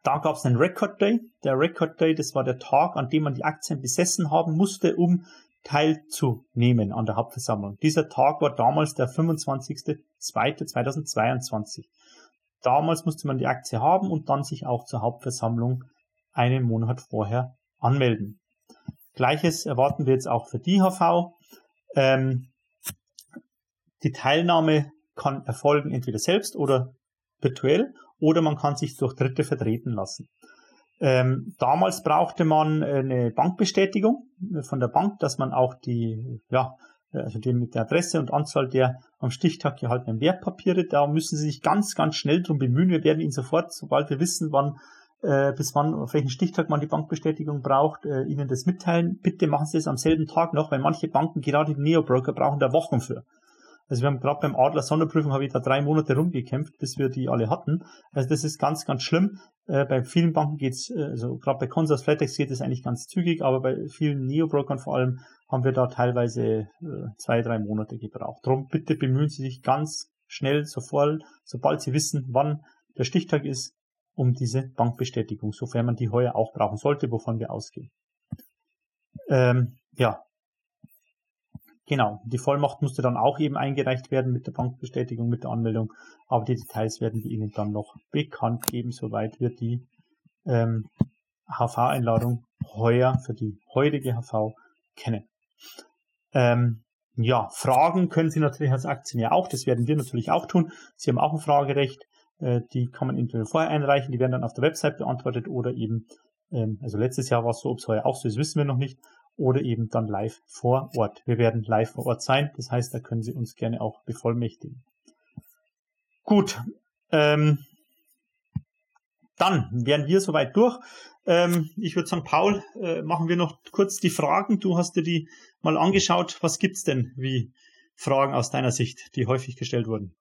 da gab es einen Record Day. Der Record Day, das war der Tag, an dem man die Aktien besessen haben musste, um teilzunehmen an der Hauptversammlung. Dieser Tag war damals der 25.02.2022. Damals musste man die Aktie haben und dann sich auch zur Hauptversammlung einen Monat vorher anmelden. Gleiches erwarten wir jetzt auch für die HV. Ähm, die Teilnahme kann erfolgen entweder selbst oder virtuell oder man kann sich durch Dritte vertreten lassen. Ähm, damals brauchte man eine Bankbestätigung von der Bank, dass man auch die, ja, also die mit der Adresse und Anzahl der am Stichtag gehaltenen Wertpapiere, da müssen Sie sich ganz, ganz schnell drum bemühen. Wir werden Ihnen sofort, sobald wir wissen, wann äh, bis wann, auf welchen Stichtag man die Bankbestätigung braucht, äh, Ihnen das mitteilen. Bitte machen Sie es am selben Tag noch, weil manche Banken, gerade die Neo-Broker, brauchen da Wochen für. Also wir haben gerade beim Adler Sonderprüfung habe ich da drei Monate rumgekämpft, bis wir die alle hatten. Also das ist ganz, ganz schlimm. Äh, bei vielen Banken geht's, äh, also gerade bei Consors Flatex geht es eigentlich ganz zügig, aber bei vielen Neo-Brokern vor allem haben wir da teilweise äh, zwei, drei Monate gebraucht. Darum bitte bemühen Sie sich ganz schnell, sofort, sobald Sie wissen, wann der Stichtag ist, um diese Bankbestätigung, sofern man die heuer auch brauchen sollte, wovon wir ausgehen. Ähm, ja, genau. Die Vollmacht musste dann auch eben eingereicht werden mit der Bankbestätigung, mit der Anmeldung, aber die Details werden wir Ihnen dann noch bekannt geben, soweit wir die ähm, HV-Einladung heuer für die heutige HV kennen. Ähm, ja, Fragen können Sie natürlich als Aktionär auch, das werden wir natürlich auch tun. Sie haben auch ein Fragerecht die kann man entweder vorher einreichen, die werden dann auf der Website beantwortet oder eben, ähm, also letztes Jahr war es so, ob es heuer auch so ist, wissen wir noch nicht, oder eben dann live vor Ort. Wir werden live vor Ort sein, das heißt, da können Sie uns gerne auch bevollmächtigen. Gut, ähm, dann wären wir soweit durch. Ähm, ich würde sagen, Paul, äh, machen wir noch kurz die Fragen. Du hast dir die mal angeschaut. Was gibt's denn wie Fragen aus deiner Sicht, die häufig gestellt wurden?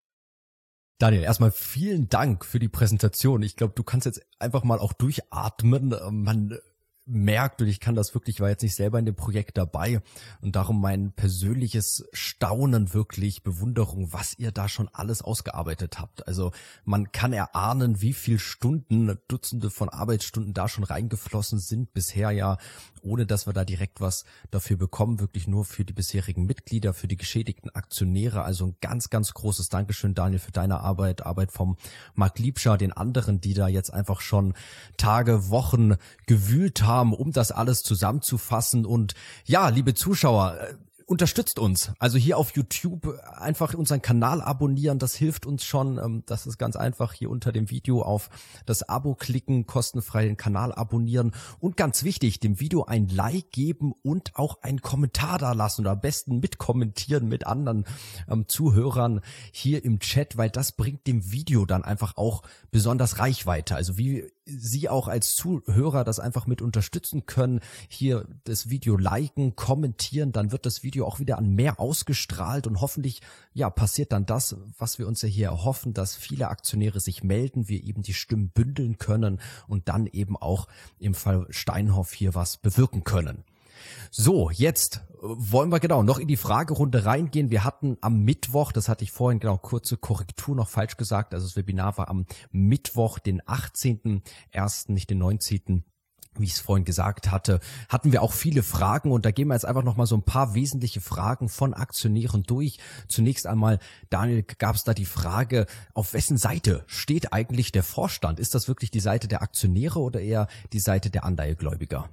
Daniel, erstmal vielen Dank für die Präsentation. Ich glaube, du kannst jetzt einfach mal auch durchatmen. Man merkt und ich kann das wirklich, ich war jetzt nicht selber in dem Projekt dabei und darum mein persönliches Staunen wirklich, Bewunderung, was ihr da schon alles ausgearbeitet habt. Also man kann erahnen, wie viel Stunden, Dutzende von Arbeitsstunden da schon reingeflossen sind bisher ja, ohne dass wir da direkt was dafür bekommen, wirklich nur für die bisherigen Mitglieder, für die geschädigten Aktionäre. Also ein ganz, ganz großes Dankeschön, Daniel, für deine Arbeit, Arbeit vom Marc Liebscher, den anderen, die da jetzt einfach schon Tage, Wochen gewühlt haben haben, um das alles zusammenzufassen. Und ja, liebe Zuschauer, unterstützt uns. Also hier auf YouTube einfach unseren Kanal abonnieren, das hilft uns schon. Ähm, das ist ganz einfach hier unter dem Video auf das Abo klicken, kostenfrei den Kanal abonnieren und ganz wichtig, dem Video ein Like geben und auch einen Kommentar da lassen oder am besten mitkommentieren mit anderen ähm, Zuhörern hier im Chat, weil das bringt dem Video dann einfach auch besonders Reichweite. Also wie Sie auch als Zuhörer das einfach mit unterstützen können, hier das Video liken, kommentieren, dann wird das Video auch wieder an mehr ausgestrahlt und hoffentlich, ja, passiert dann das, was wir uns ja hier erhoffen, dass viele Aktionäre sich melden, wir eben die Stimmen bündeln können und dann eben auch im Fall Steinhoff hier was bewirken können. So, jetzt äh, wollen wir genau noch in die Fragerunde reingehen. Wir hatten am Mittwoch, das hatte ich vorhin genau kurze Korrektur noch falsch gesagt, also das Webinar war am Mittwoch, den 18.01., nicht den 19 wie ich es vorhin gesagt hatte, hatten wir auch viele Fragen und da gehen wir jetzt einfach nochmal so ein paar wesentliche Fragen von Aktionären durch. Zunächst einmal, Daniel, gab es da die Frage, auf wessen Seite steht eigentlich der Vorstand? Ist das wirklich die Seite der Aktionäre oder eher die Seite der Anleihegläubiger?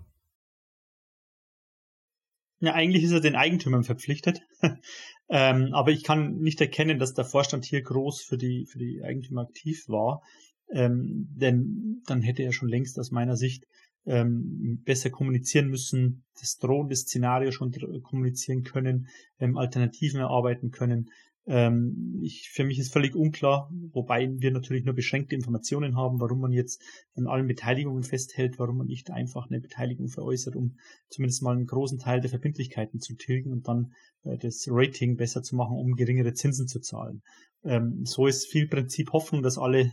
Ja, eigentlich ist er den Eigentümern verpflichtet. ähm, aber ich kann nicht erkennen, dass der Vorstand hier groß für die, für die Eigentümer aktiv war. Ähm, denn dann hätte er schon längst aus meiner Sicht ähm, besser kommunizieren müssen, das drohende Szenario schon kommunizieren können, ähm, Alternativen erarbeiten können. Ähm, ich, für mich ist völlig unklar, wobei wir natürlich nur beschränkte Informationen haben, warum man jetzt an allen Beteiligungen festhält, warum man nicht einfach eine Beteiligung veräußert, um zumindest mal einen großen Teil der Verbindlichkeiten zu tilgen und dann äh, das Rating besser zu machen, um geringere Zinsen zu zahlen. Ähm, so ist viel Prinzip Hoffnung, dass alle äh,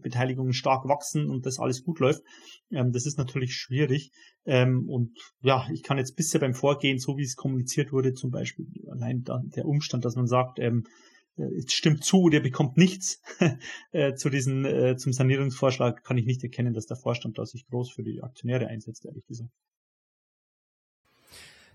Beteiligungen stark wachsen und dass alles gut läuft. Ähm, das ist natürlich schwierig. Ähm, und ja, ich kann jetzt bisher beim Vorgehen, so wie es kommuniziert wurde, zum Beispiel allein der Umstand, dass man sagt, ähm, äh, es stimmt zu, der bekommt nichts äh, zu diesen, äh, zum Sanierungsvorschlag, kann ich nicht erkennen, dass der Vorstand da sich groß für die Aktionäre einsetzt, ehrlich gesagt.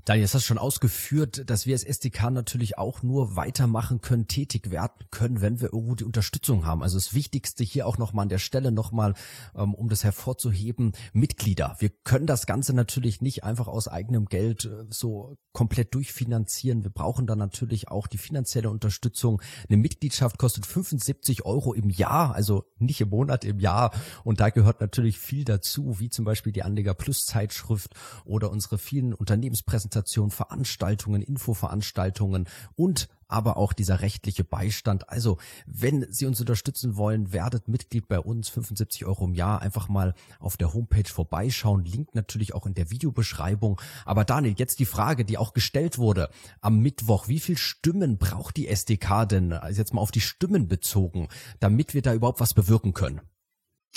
Daniel, jetzt hast du schon ausgeführt, dass wir als SDK natürlich auch nur weitermachen können, tätig werden können, wenn wir irgendwo die Unterstützung haben. Also das Wichtigste hier auch nochmal an der Stelle nochmal, ähm, um das hervorzuheben, Mitglieder. Wir können das Ganze natürlich nicht einfach aus eigenem Geld äh, so komplett durchfinanzieren. Wir brauchen dann natürlich auch die finanzielle Unterstützung. Eine Mitgliedschaft kostet 75 Euro im Jahr, also nicht im Monat, im Jahr. Und da gehört natürlich viel dazu, wie zum Beispiel die Anleger Plus Zeitschrift oder unsere vielen Unternehmenspräsentationen Präsentationen, Veranstaltungen, Infoveranstaltungen und aber auch dieser rechtliche Beistand. Also, wenn Sie uns unterstützen wollen, werdet Mitglied bei uns, 75 Euro im Jahr. Einfach mal auf der Homepage vorbeischauen. Link natürlich auch in der Videobeschreibung. Aber Daniel, jetzt die Frage, die auch gestellt wurde am Mittwoch. Wie viel Stimmen braucht die SDK denn, also jetzt mal auf die Stimmen bezogen, damit wir da überhaupt was bewirken können?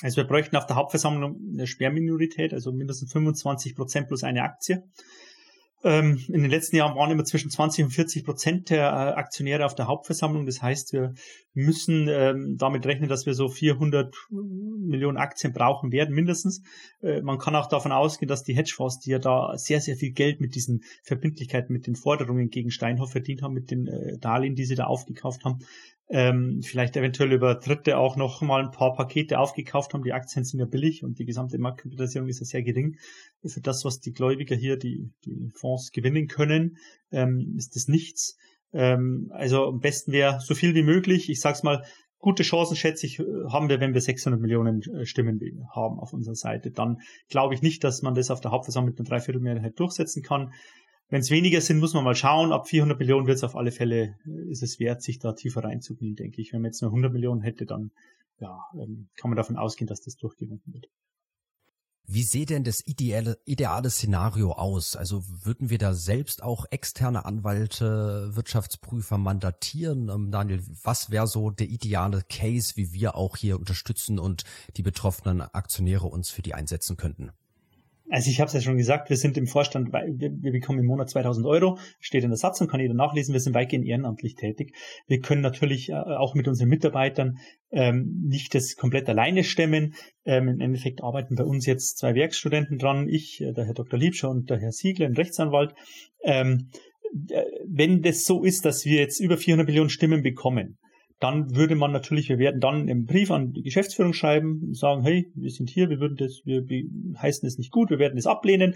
Also wir bräuchten auf der Hauptversammlung eine Sperrminorität, also mindestens 25 Prozent plus eine Aktie. Ähm, in den letzten Jahren waren immer zwischen 20 und 40 Prozent der äh, Aktionäre auf der Hauptversammlung. Das heißt, wir müssen ähm, damit rechnen, dass wir so 400 Millionen Aktien brauchen werden, mindestens. Äh, man kann auch davon ausgehen, dass die Hedgefonds, die ja da sehr, sehr viel Geld mit diesen Verbindlichkeiten, mit den Forderungen gegen Steinhoff verdient haben, mit den äh, Darlehen, die sie da aufgekauft haben, ähm, vielleicht eventuell über Dritte auch noch mal ein paar Pakete aufgekauft haben. Die Aktien sind ja billig und die gesamte Marktkapitalisierung ist ja sehr gering. Für das, was die Gläubiger hier, die, die Fonds gewinnen können, ähm, ist das nichts. Ähm, also am besten wäre so viel wie möglich. Ich sag's mal, gute Chancen, schätze ich, haben wir, wenn wir 600 Millionen Stimmen haben auf unserer Seite. Dann glaube ich nicht, dass man das auf der Hauptversammlung mit einer Dreiviertelmehrheit durchsetzen kann. Wenn es weniger sind, muss man mal schauen. Ab 400 Millionen wird es auf alle Fälle, ist es wert, sich da tiefer reinzugehen, denke ich. Wenn man jetzt nur 100 Millionen hätte, dann ja, ähm, kann man davon ausgehen, dass das durchgewunken wird. Wie sieht denn das ideale, ideale Szenario aus? Also würden wir da selbst auch externe Anwälte, Wirtschaftsprüfer mandatieren? Ähm, Daniel, was wäre so der ideale Case, wie wir auch hier unterstützen und die betroffenen Aktionäre uns für die einsetzen könnten? Also ich habe es ja schon gesagt, wir sind im Vorstand, wir, wir bekommen im Monat 2000 Euro, steht in der Satzung, kann jeder nachlesen, wir sind weitgehend ehrenamtlich tätig. Wir können natürlich äh, auch mit unseren Mitarbeitern ähm, nicht das komplett alleine stemmen. Ähm, Im Endeffekt arbeiten bei uns jetzt zwei Werkstudenten dran, ich, äh, der Herr Dr. Liebscher und der Herr Siegler, ein Rechtsanwalt. Ähm, äh, wenn das so ist, dass wir jetzt über 400 Millionen Stimmen bekommen, dann würde man natürlich, wir werden dann im Brief an die Geschäftsführung schreiben, sagen, hey, wir sind hier, wir würden das, wir, wir heißen es nicht gut, wir werden es ablehnen,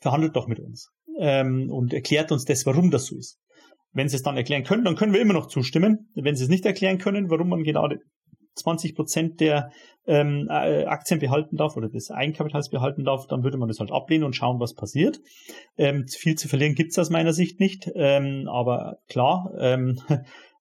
verhandelt doch mit uns ähm, und erklärt uns das, warum das so ist. Wenn sie es dann erklären können, dann können wir immer noch zustimmen. Wenn sie es nicht erklären können, warum man gerade 20 Prozent der ähm, äh, Aktien behalten darf oder des Eigenkapitals behalten darf, dann würde man das halt ablehnen und schauen, was passiert. Ähm, viel zu verlieren gibt's aus meiner Sicht nicht, ähm, aber klar, ähm, äh,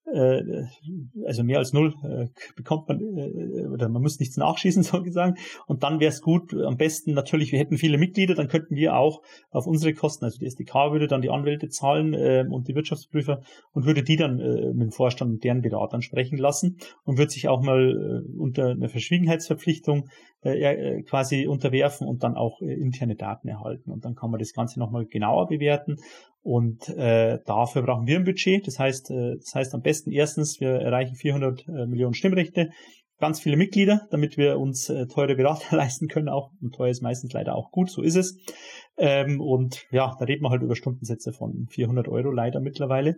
also mehr als null äh, bekommt man, äh, oder man muss nichts nachschießen, sozusagen. Und dann wäre es gut, am besten natürlich, wir hätten viele Mitglieder, dann könnten wir auch auf unsere Kosten, also die SDK würde dann die Anwälte zahlen äh, und die Wirtschaftsprüfer und würde die dann äh, mit dem Vorstand und deren Beratern sprechen lassen und würde sich auch mal äh, unter einer Verschwiegenheitsverpflichtung äh, äh, quasi unterwerfen und dann auch äh, interne Daten erhalten. Und dann kann man das Ganze nochmal genauer bewerten und äh, dafür brauchen wir ein Budget. Das heißt, äh, das heißt am besten erstens, wir erreichen 400 äh, Millionen Stimmrechte, ganz viele Mitglieder, damit wir uns äh, teure Berater leisten können. Auch und teuer ist meistens leider auch gut, so ist es. Ähm, und ja, da reden wir halt über Stundensätze von 400 Euro leider mittlerweile.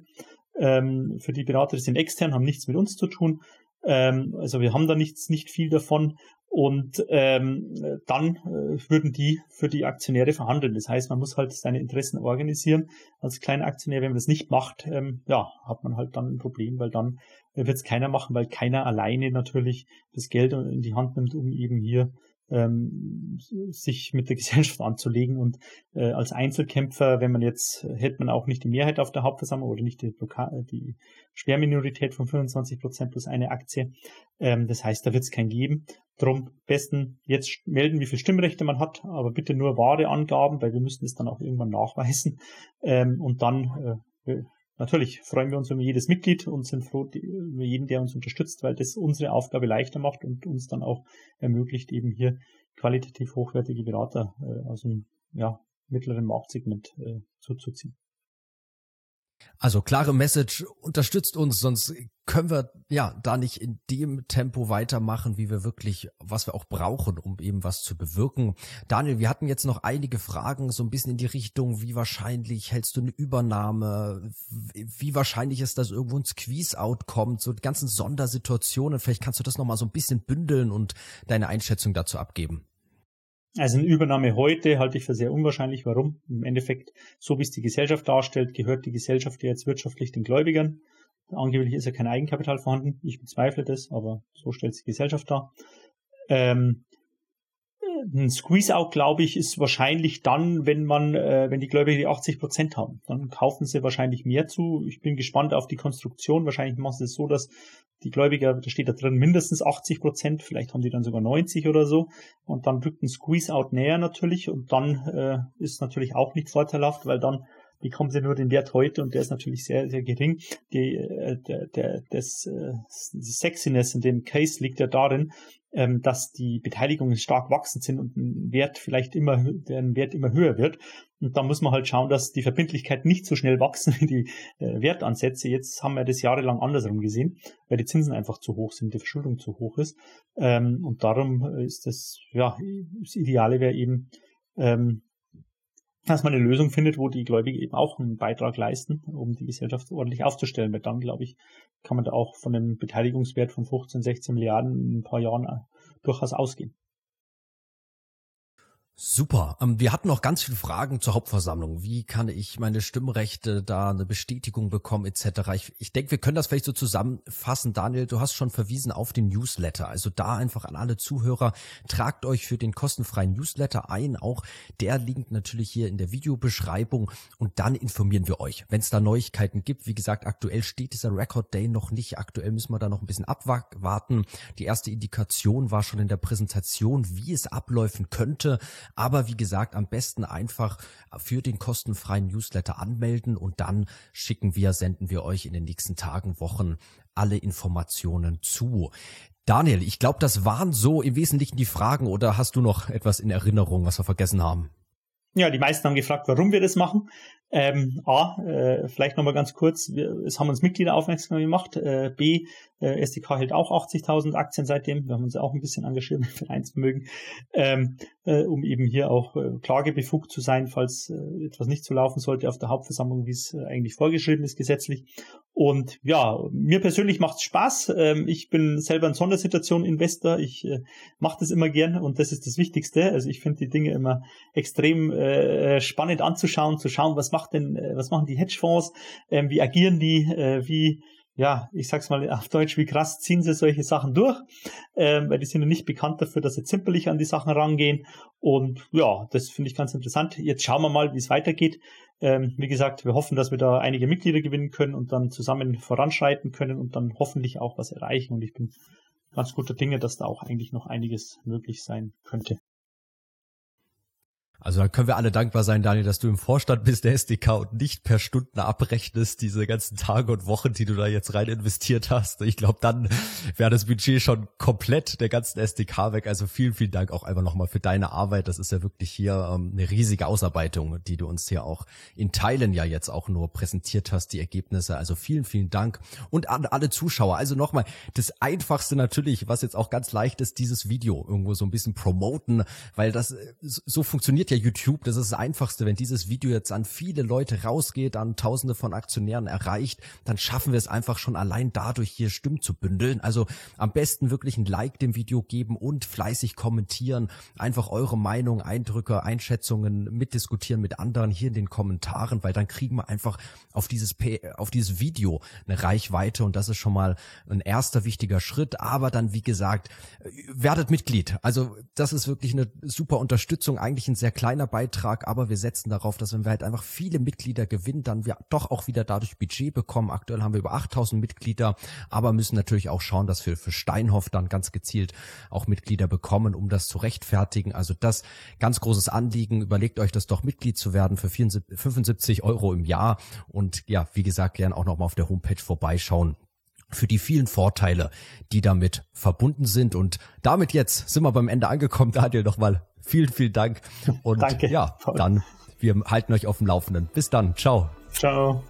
Ähm, für die Berater, die sind extern, haben nichts mit uns zu tun. Ähm, also wir haben da nichts, nicht viel davon und ähm, dann äh, würden die für die Aktionäre verhandeln. Das heißt, man muss halt seine Interessen organisieren. Als kleiner Aktionär, wenn man das nicht macht, ähm, ja, hat man halt dann ein Problem, weil dann wird es keiner machen, weil keiner alleine natürlich das Geld in die Hand nimmt, um eben hier ähm, sich mit der Gesellschaft anzulegen und äh, als Einzelkämpfer, wenn man jetzt, hätte man auch nicht die Mehrheit auf der Hauptversammlung oder nicht die, Blockade, die Schwerminorität von 25 Prozent plus eine Aktie. Ähm, das heißt, da wird es keinen geben. Drum besten jetzt melden, wie viele Stimmrechte man hat, aber bitte nur wahre Angaben, weil wir müssen es dann auch irgendwann nachweisen. Ähm, und dann äh, Natürlich freuen wir uns über jedes Mitglied und sind froh über jeden, der uns unterstützt, weil das unsere Aufgabe leichter macht und uns dann auch ermöglicht, eben hier qualitativ hochwertige Berater äh, aus dem ja, mittleren Marktsegment äh, zuzuziehen. Also klare Message, unterstützt uns, sonst können wir ja da nicht in dem Tempo weitermachen, wie wir wirklich, was wir auch brauchen, um eben was zu bewirken. Daniel, wir hatten jetzt noch einige Fragen, so ein bisschen in die Richtung, wie wahrscheinlich hältst du eine Übernahme? Wie wahrscheinlich ist, dass irgendwo ein Squeeze-Out kommt? So die ganzen Sondersituationen. Vielleicht kannst du das nochmal so ein bisschen bündeln und deine Einschätzung dazu abgeben. Also eine Übernahme heute halte ich für sehr unwahrscheinlich. Warum? Im Endeffekt, so wie es die Gesellschaft darstellt, gehört die Gesellschaft ja jetzt wirtschaftlich den Gläubigern. Angeblich ist ja kein Eigenkapital vorhanden. Ich bezweifle das, aber so stellt es die Gesellschaft dar. Ähm, ein Squeeze-Out, glaube ich, ist wahrscheinlich dann, wenn man, äh, wenn die Gläubiger die 80 Prozent haben. Dann kaufen sie wahrscheinlich mehr zu. Ich bin gespannt auf die Konstruktion. Wahrscheinlich machen sie es so, dass die Gläubiger, da steht da drin mindestens 80 Prozent, vielleicht haben die dann sogar 90 oder so. Und dann drückt ein Squeeze-Out näher natürlich. Und dann äh, ist natürlich auch nicht vorteilhaft, weil dann bekommen sie nur den Wert heute und der ist natürlich sehr, sehr gering. Die, äh, der, der, das, äh, die Sexiness in dem Case liegt ja darin, ähm, dass die Beteiligungen stark wachsend sind und ein Wert vielleicht immer, der Wert immer höher wird. Und da muss man halt schauen, dass die Verbindlichkeiten nicht so schnell wachsen wie die äh, Wertansätze. Jetzt haben wir das jahrelang andersrum gesehen, weil die Zinsen einfach zu hoch sind, die Verschuldung zu hoch ist. Ähm, und darum ist das, ja, das Ideale wäre eben, ähm, dass man eine Lösung findet, wo die Gläubigen eben auch einen Beitrag leisten, um die Gesellschaft ordentlich aufzustellen. Weil dann, glaube ich, kann man da auch von einem Beteiligungswert von 15, 16 Milliarden in ein paar Jahren äh, durchaus ausgehen. Super. Ähm, wir hatten noch ganz viele Fragen zur Hauptversammlung. Wie kann ich meine Stimmrechte da eine Bestätigung bekommen etc. Ich, ich denke, wir können das vielleicht so zusammenfassen. Daniel, du hast schon verwiesen auf den Newsletter. Also da einfach an alle Zuhörer, tragt euch für den kostenfreien Newsletter ein. Auch der liegt natürlich hier in der Videobeschreibung und dann informieren wir euch, wenn es da Neuigkeiten gibt. Wie gesagt, aktuell steht dieser Record Day noch nicht. Aktuell müssen wir da noch ein bisschen abwarten. Die erste Indikation war schon in der Präsentation, wie es abläufen könnte. Aber wie gesagt, am besten einfach für den kostenfreien Newsletter anmelden und dann schicken wir, senden wir euch in den nächsten Tagen, Wochen alle Informationen zu. Daniel, ich glaube, das waren so im Wesentlichen die Fragen oder hast du noch etwas in Erinnerung, was wir vergessen haben? Ja, die meisten haben gefragt, warum wir das machen. Ähm, A, äh, vielleicht nochmal ganz kurz, wir, es haben uns Mitglieder aufmerksam gemacht. Äh, B, äh, SDK hält auch 80.000 Aktien seitdem. Wir haben uns auch ein bisschen engagiert mit Vereinsvermögen, ähm, äh, um eben hier auch äh, klagebefugt zu sein, falls äh, etwas nicht so laufen sollte auf der Hauptversammlung, wie es äh, eigentlich vorgeschrieben ist gesetzlich. Und ja, mir persönlich macht es Spaß. Ähm, ich bin selber ein Sondersituation-Investor. Ich äh, mache das immer gern und das ist das Wichtigste. Also ich finde die Dinge immer extrem äh, spannend anzuschauen, zu schauen, was macht denn, äh, was machen die Hedgefonds, ähm, wie agieren die, äh, wie ja, ich sag's mal auf Deutsch, wie krass ziehen sie solche Sachen durch, ähm, weil die sind ja nicht bekannt dafür, dass sie zimperlich an die Sachen rangehen. Und ja, das finde ich ganz interessant. Jetzt schauen wir mal, wie es weitergeht. Ähm, wie gesagt, wir hoffen, dass wir da einige Mitglieder gewinnen können und dann zusammen voranschreiten können und dann hoffentlich auch was erreichen. Und ich bin ganz guter Dinge, dass da auch eigentlich noch einiges möglich sein könnte. Also dann können wir alle dankbar sein, Daniel, dass du im Vorstand bist der SDK und nicht per Stunden abrechnest diese ganzen Tage und Wochen, die du da jetzt rein investiert hast. Ich glaube, dann wäre das Budget schon komplett der ganzen SDK weg. Also vielen, vielen Dank auch einfach nochmal für deine Arbeit. Das ist ja wirklich hier ähm, eine riesige Ausarbeitung, die du uns hier auch in Teilen ja jetzt auch nur präsentiert hast, die Ergebnisse. Also vielen, vielen Dank. Und an alle Zuschauer. Also nochmal, das Einfachste natürlich, was jetzt auch ganz leicht ist, dieses Video irgendwo so ein bisschen promoten, weil das äh, so funktioniert funktioniert ja YouTube. Das ist das Einfachste. Wenn dieses Video jetzt an viele Leute rausgeht, an Tausende von Aktionären erreicht, dann schaffen wir es einfach schon allein dadurch hier Stimmen zu bündeln. Also am besten wirklich ein Like dem Video geben und fleißig kommentieren. Einfach eure Meinung, Eindrücke, Einschätzungen mitdiskutieren mit anderen hier in den Kommentaren, weil dann kriegen wir einfach auf dieses, auf dieses Video eine Reichweite und das ist schon mal ein erster wichtiger Schritt. Aber dann, wie gesagt, werdet Mitglied. Also das ist wirklich eine super Unterstützung, eigentlich ein sehr kleiner Beitrag, aber wir setzen darauf, dass wenn wir halt einfach viele Mitglieder gewinnen, dann wir doch auch wieder dadurch Budget bekommen. Aktuell haben wir über 8000 Mitglieder, aber müssen natürlich auch schauen, dass wir für Steinhoff dann ganz gezielt auch Mitglieder bekommen, um das zu rechtfertigen. Also das ganz großes Anliegen. Überlegt euch das doch Mitglied zu werden für 75 Euro im Jahr und ja, wie gesagt, gern auch noch mal auf der Homepage vorbeischauen für die vielen Vorteile, die damit verbunden sind. Und damit jetzt sind wir beim Ende angekommen. Daniel, nochmal Vielen, vielen Dank. Und Danke. ja, dann, wir halten euch auf dem Laufenden. Bis dann. Ciao. Ciao.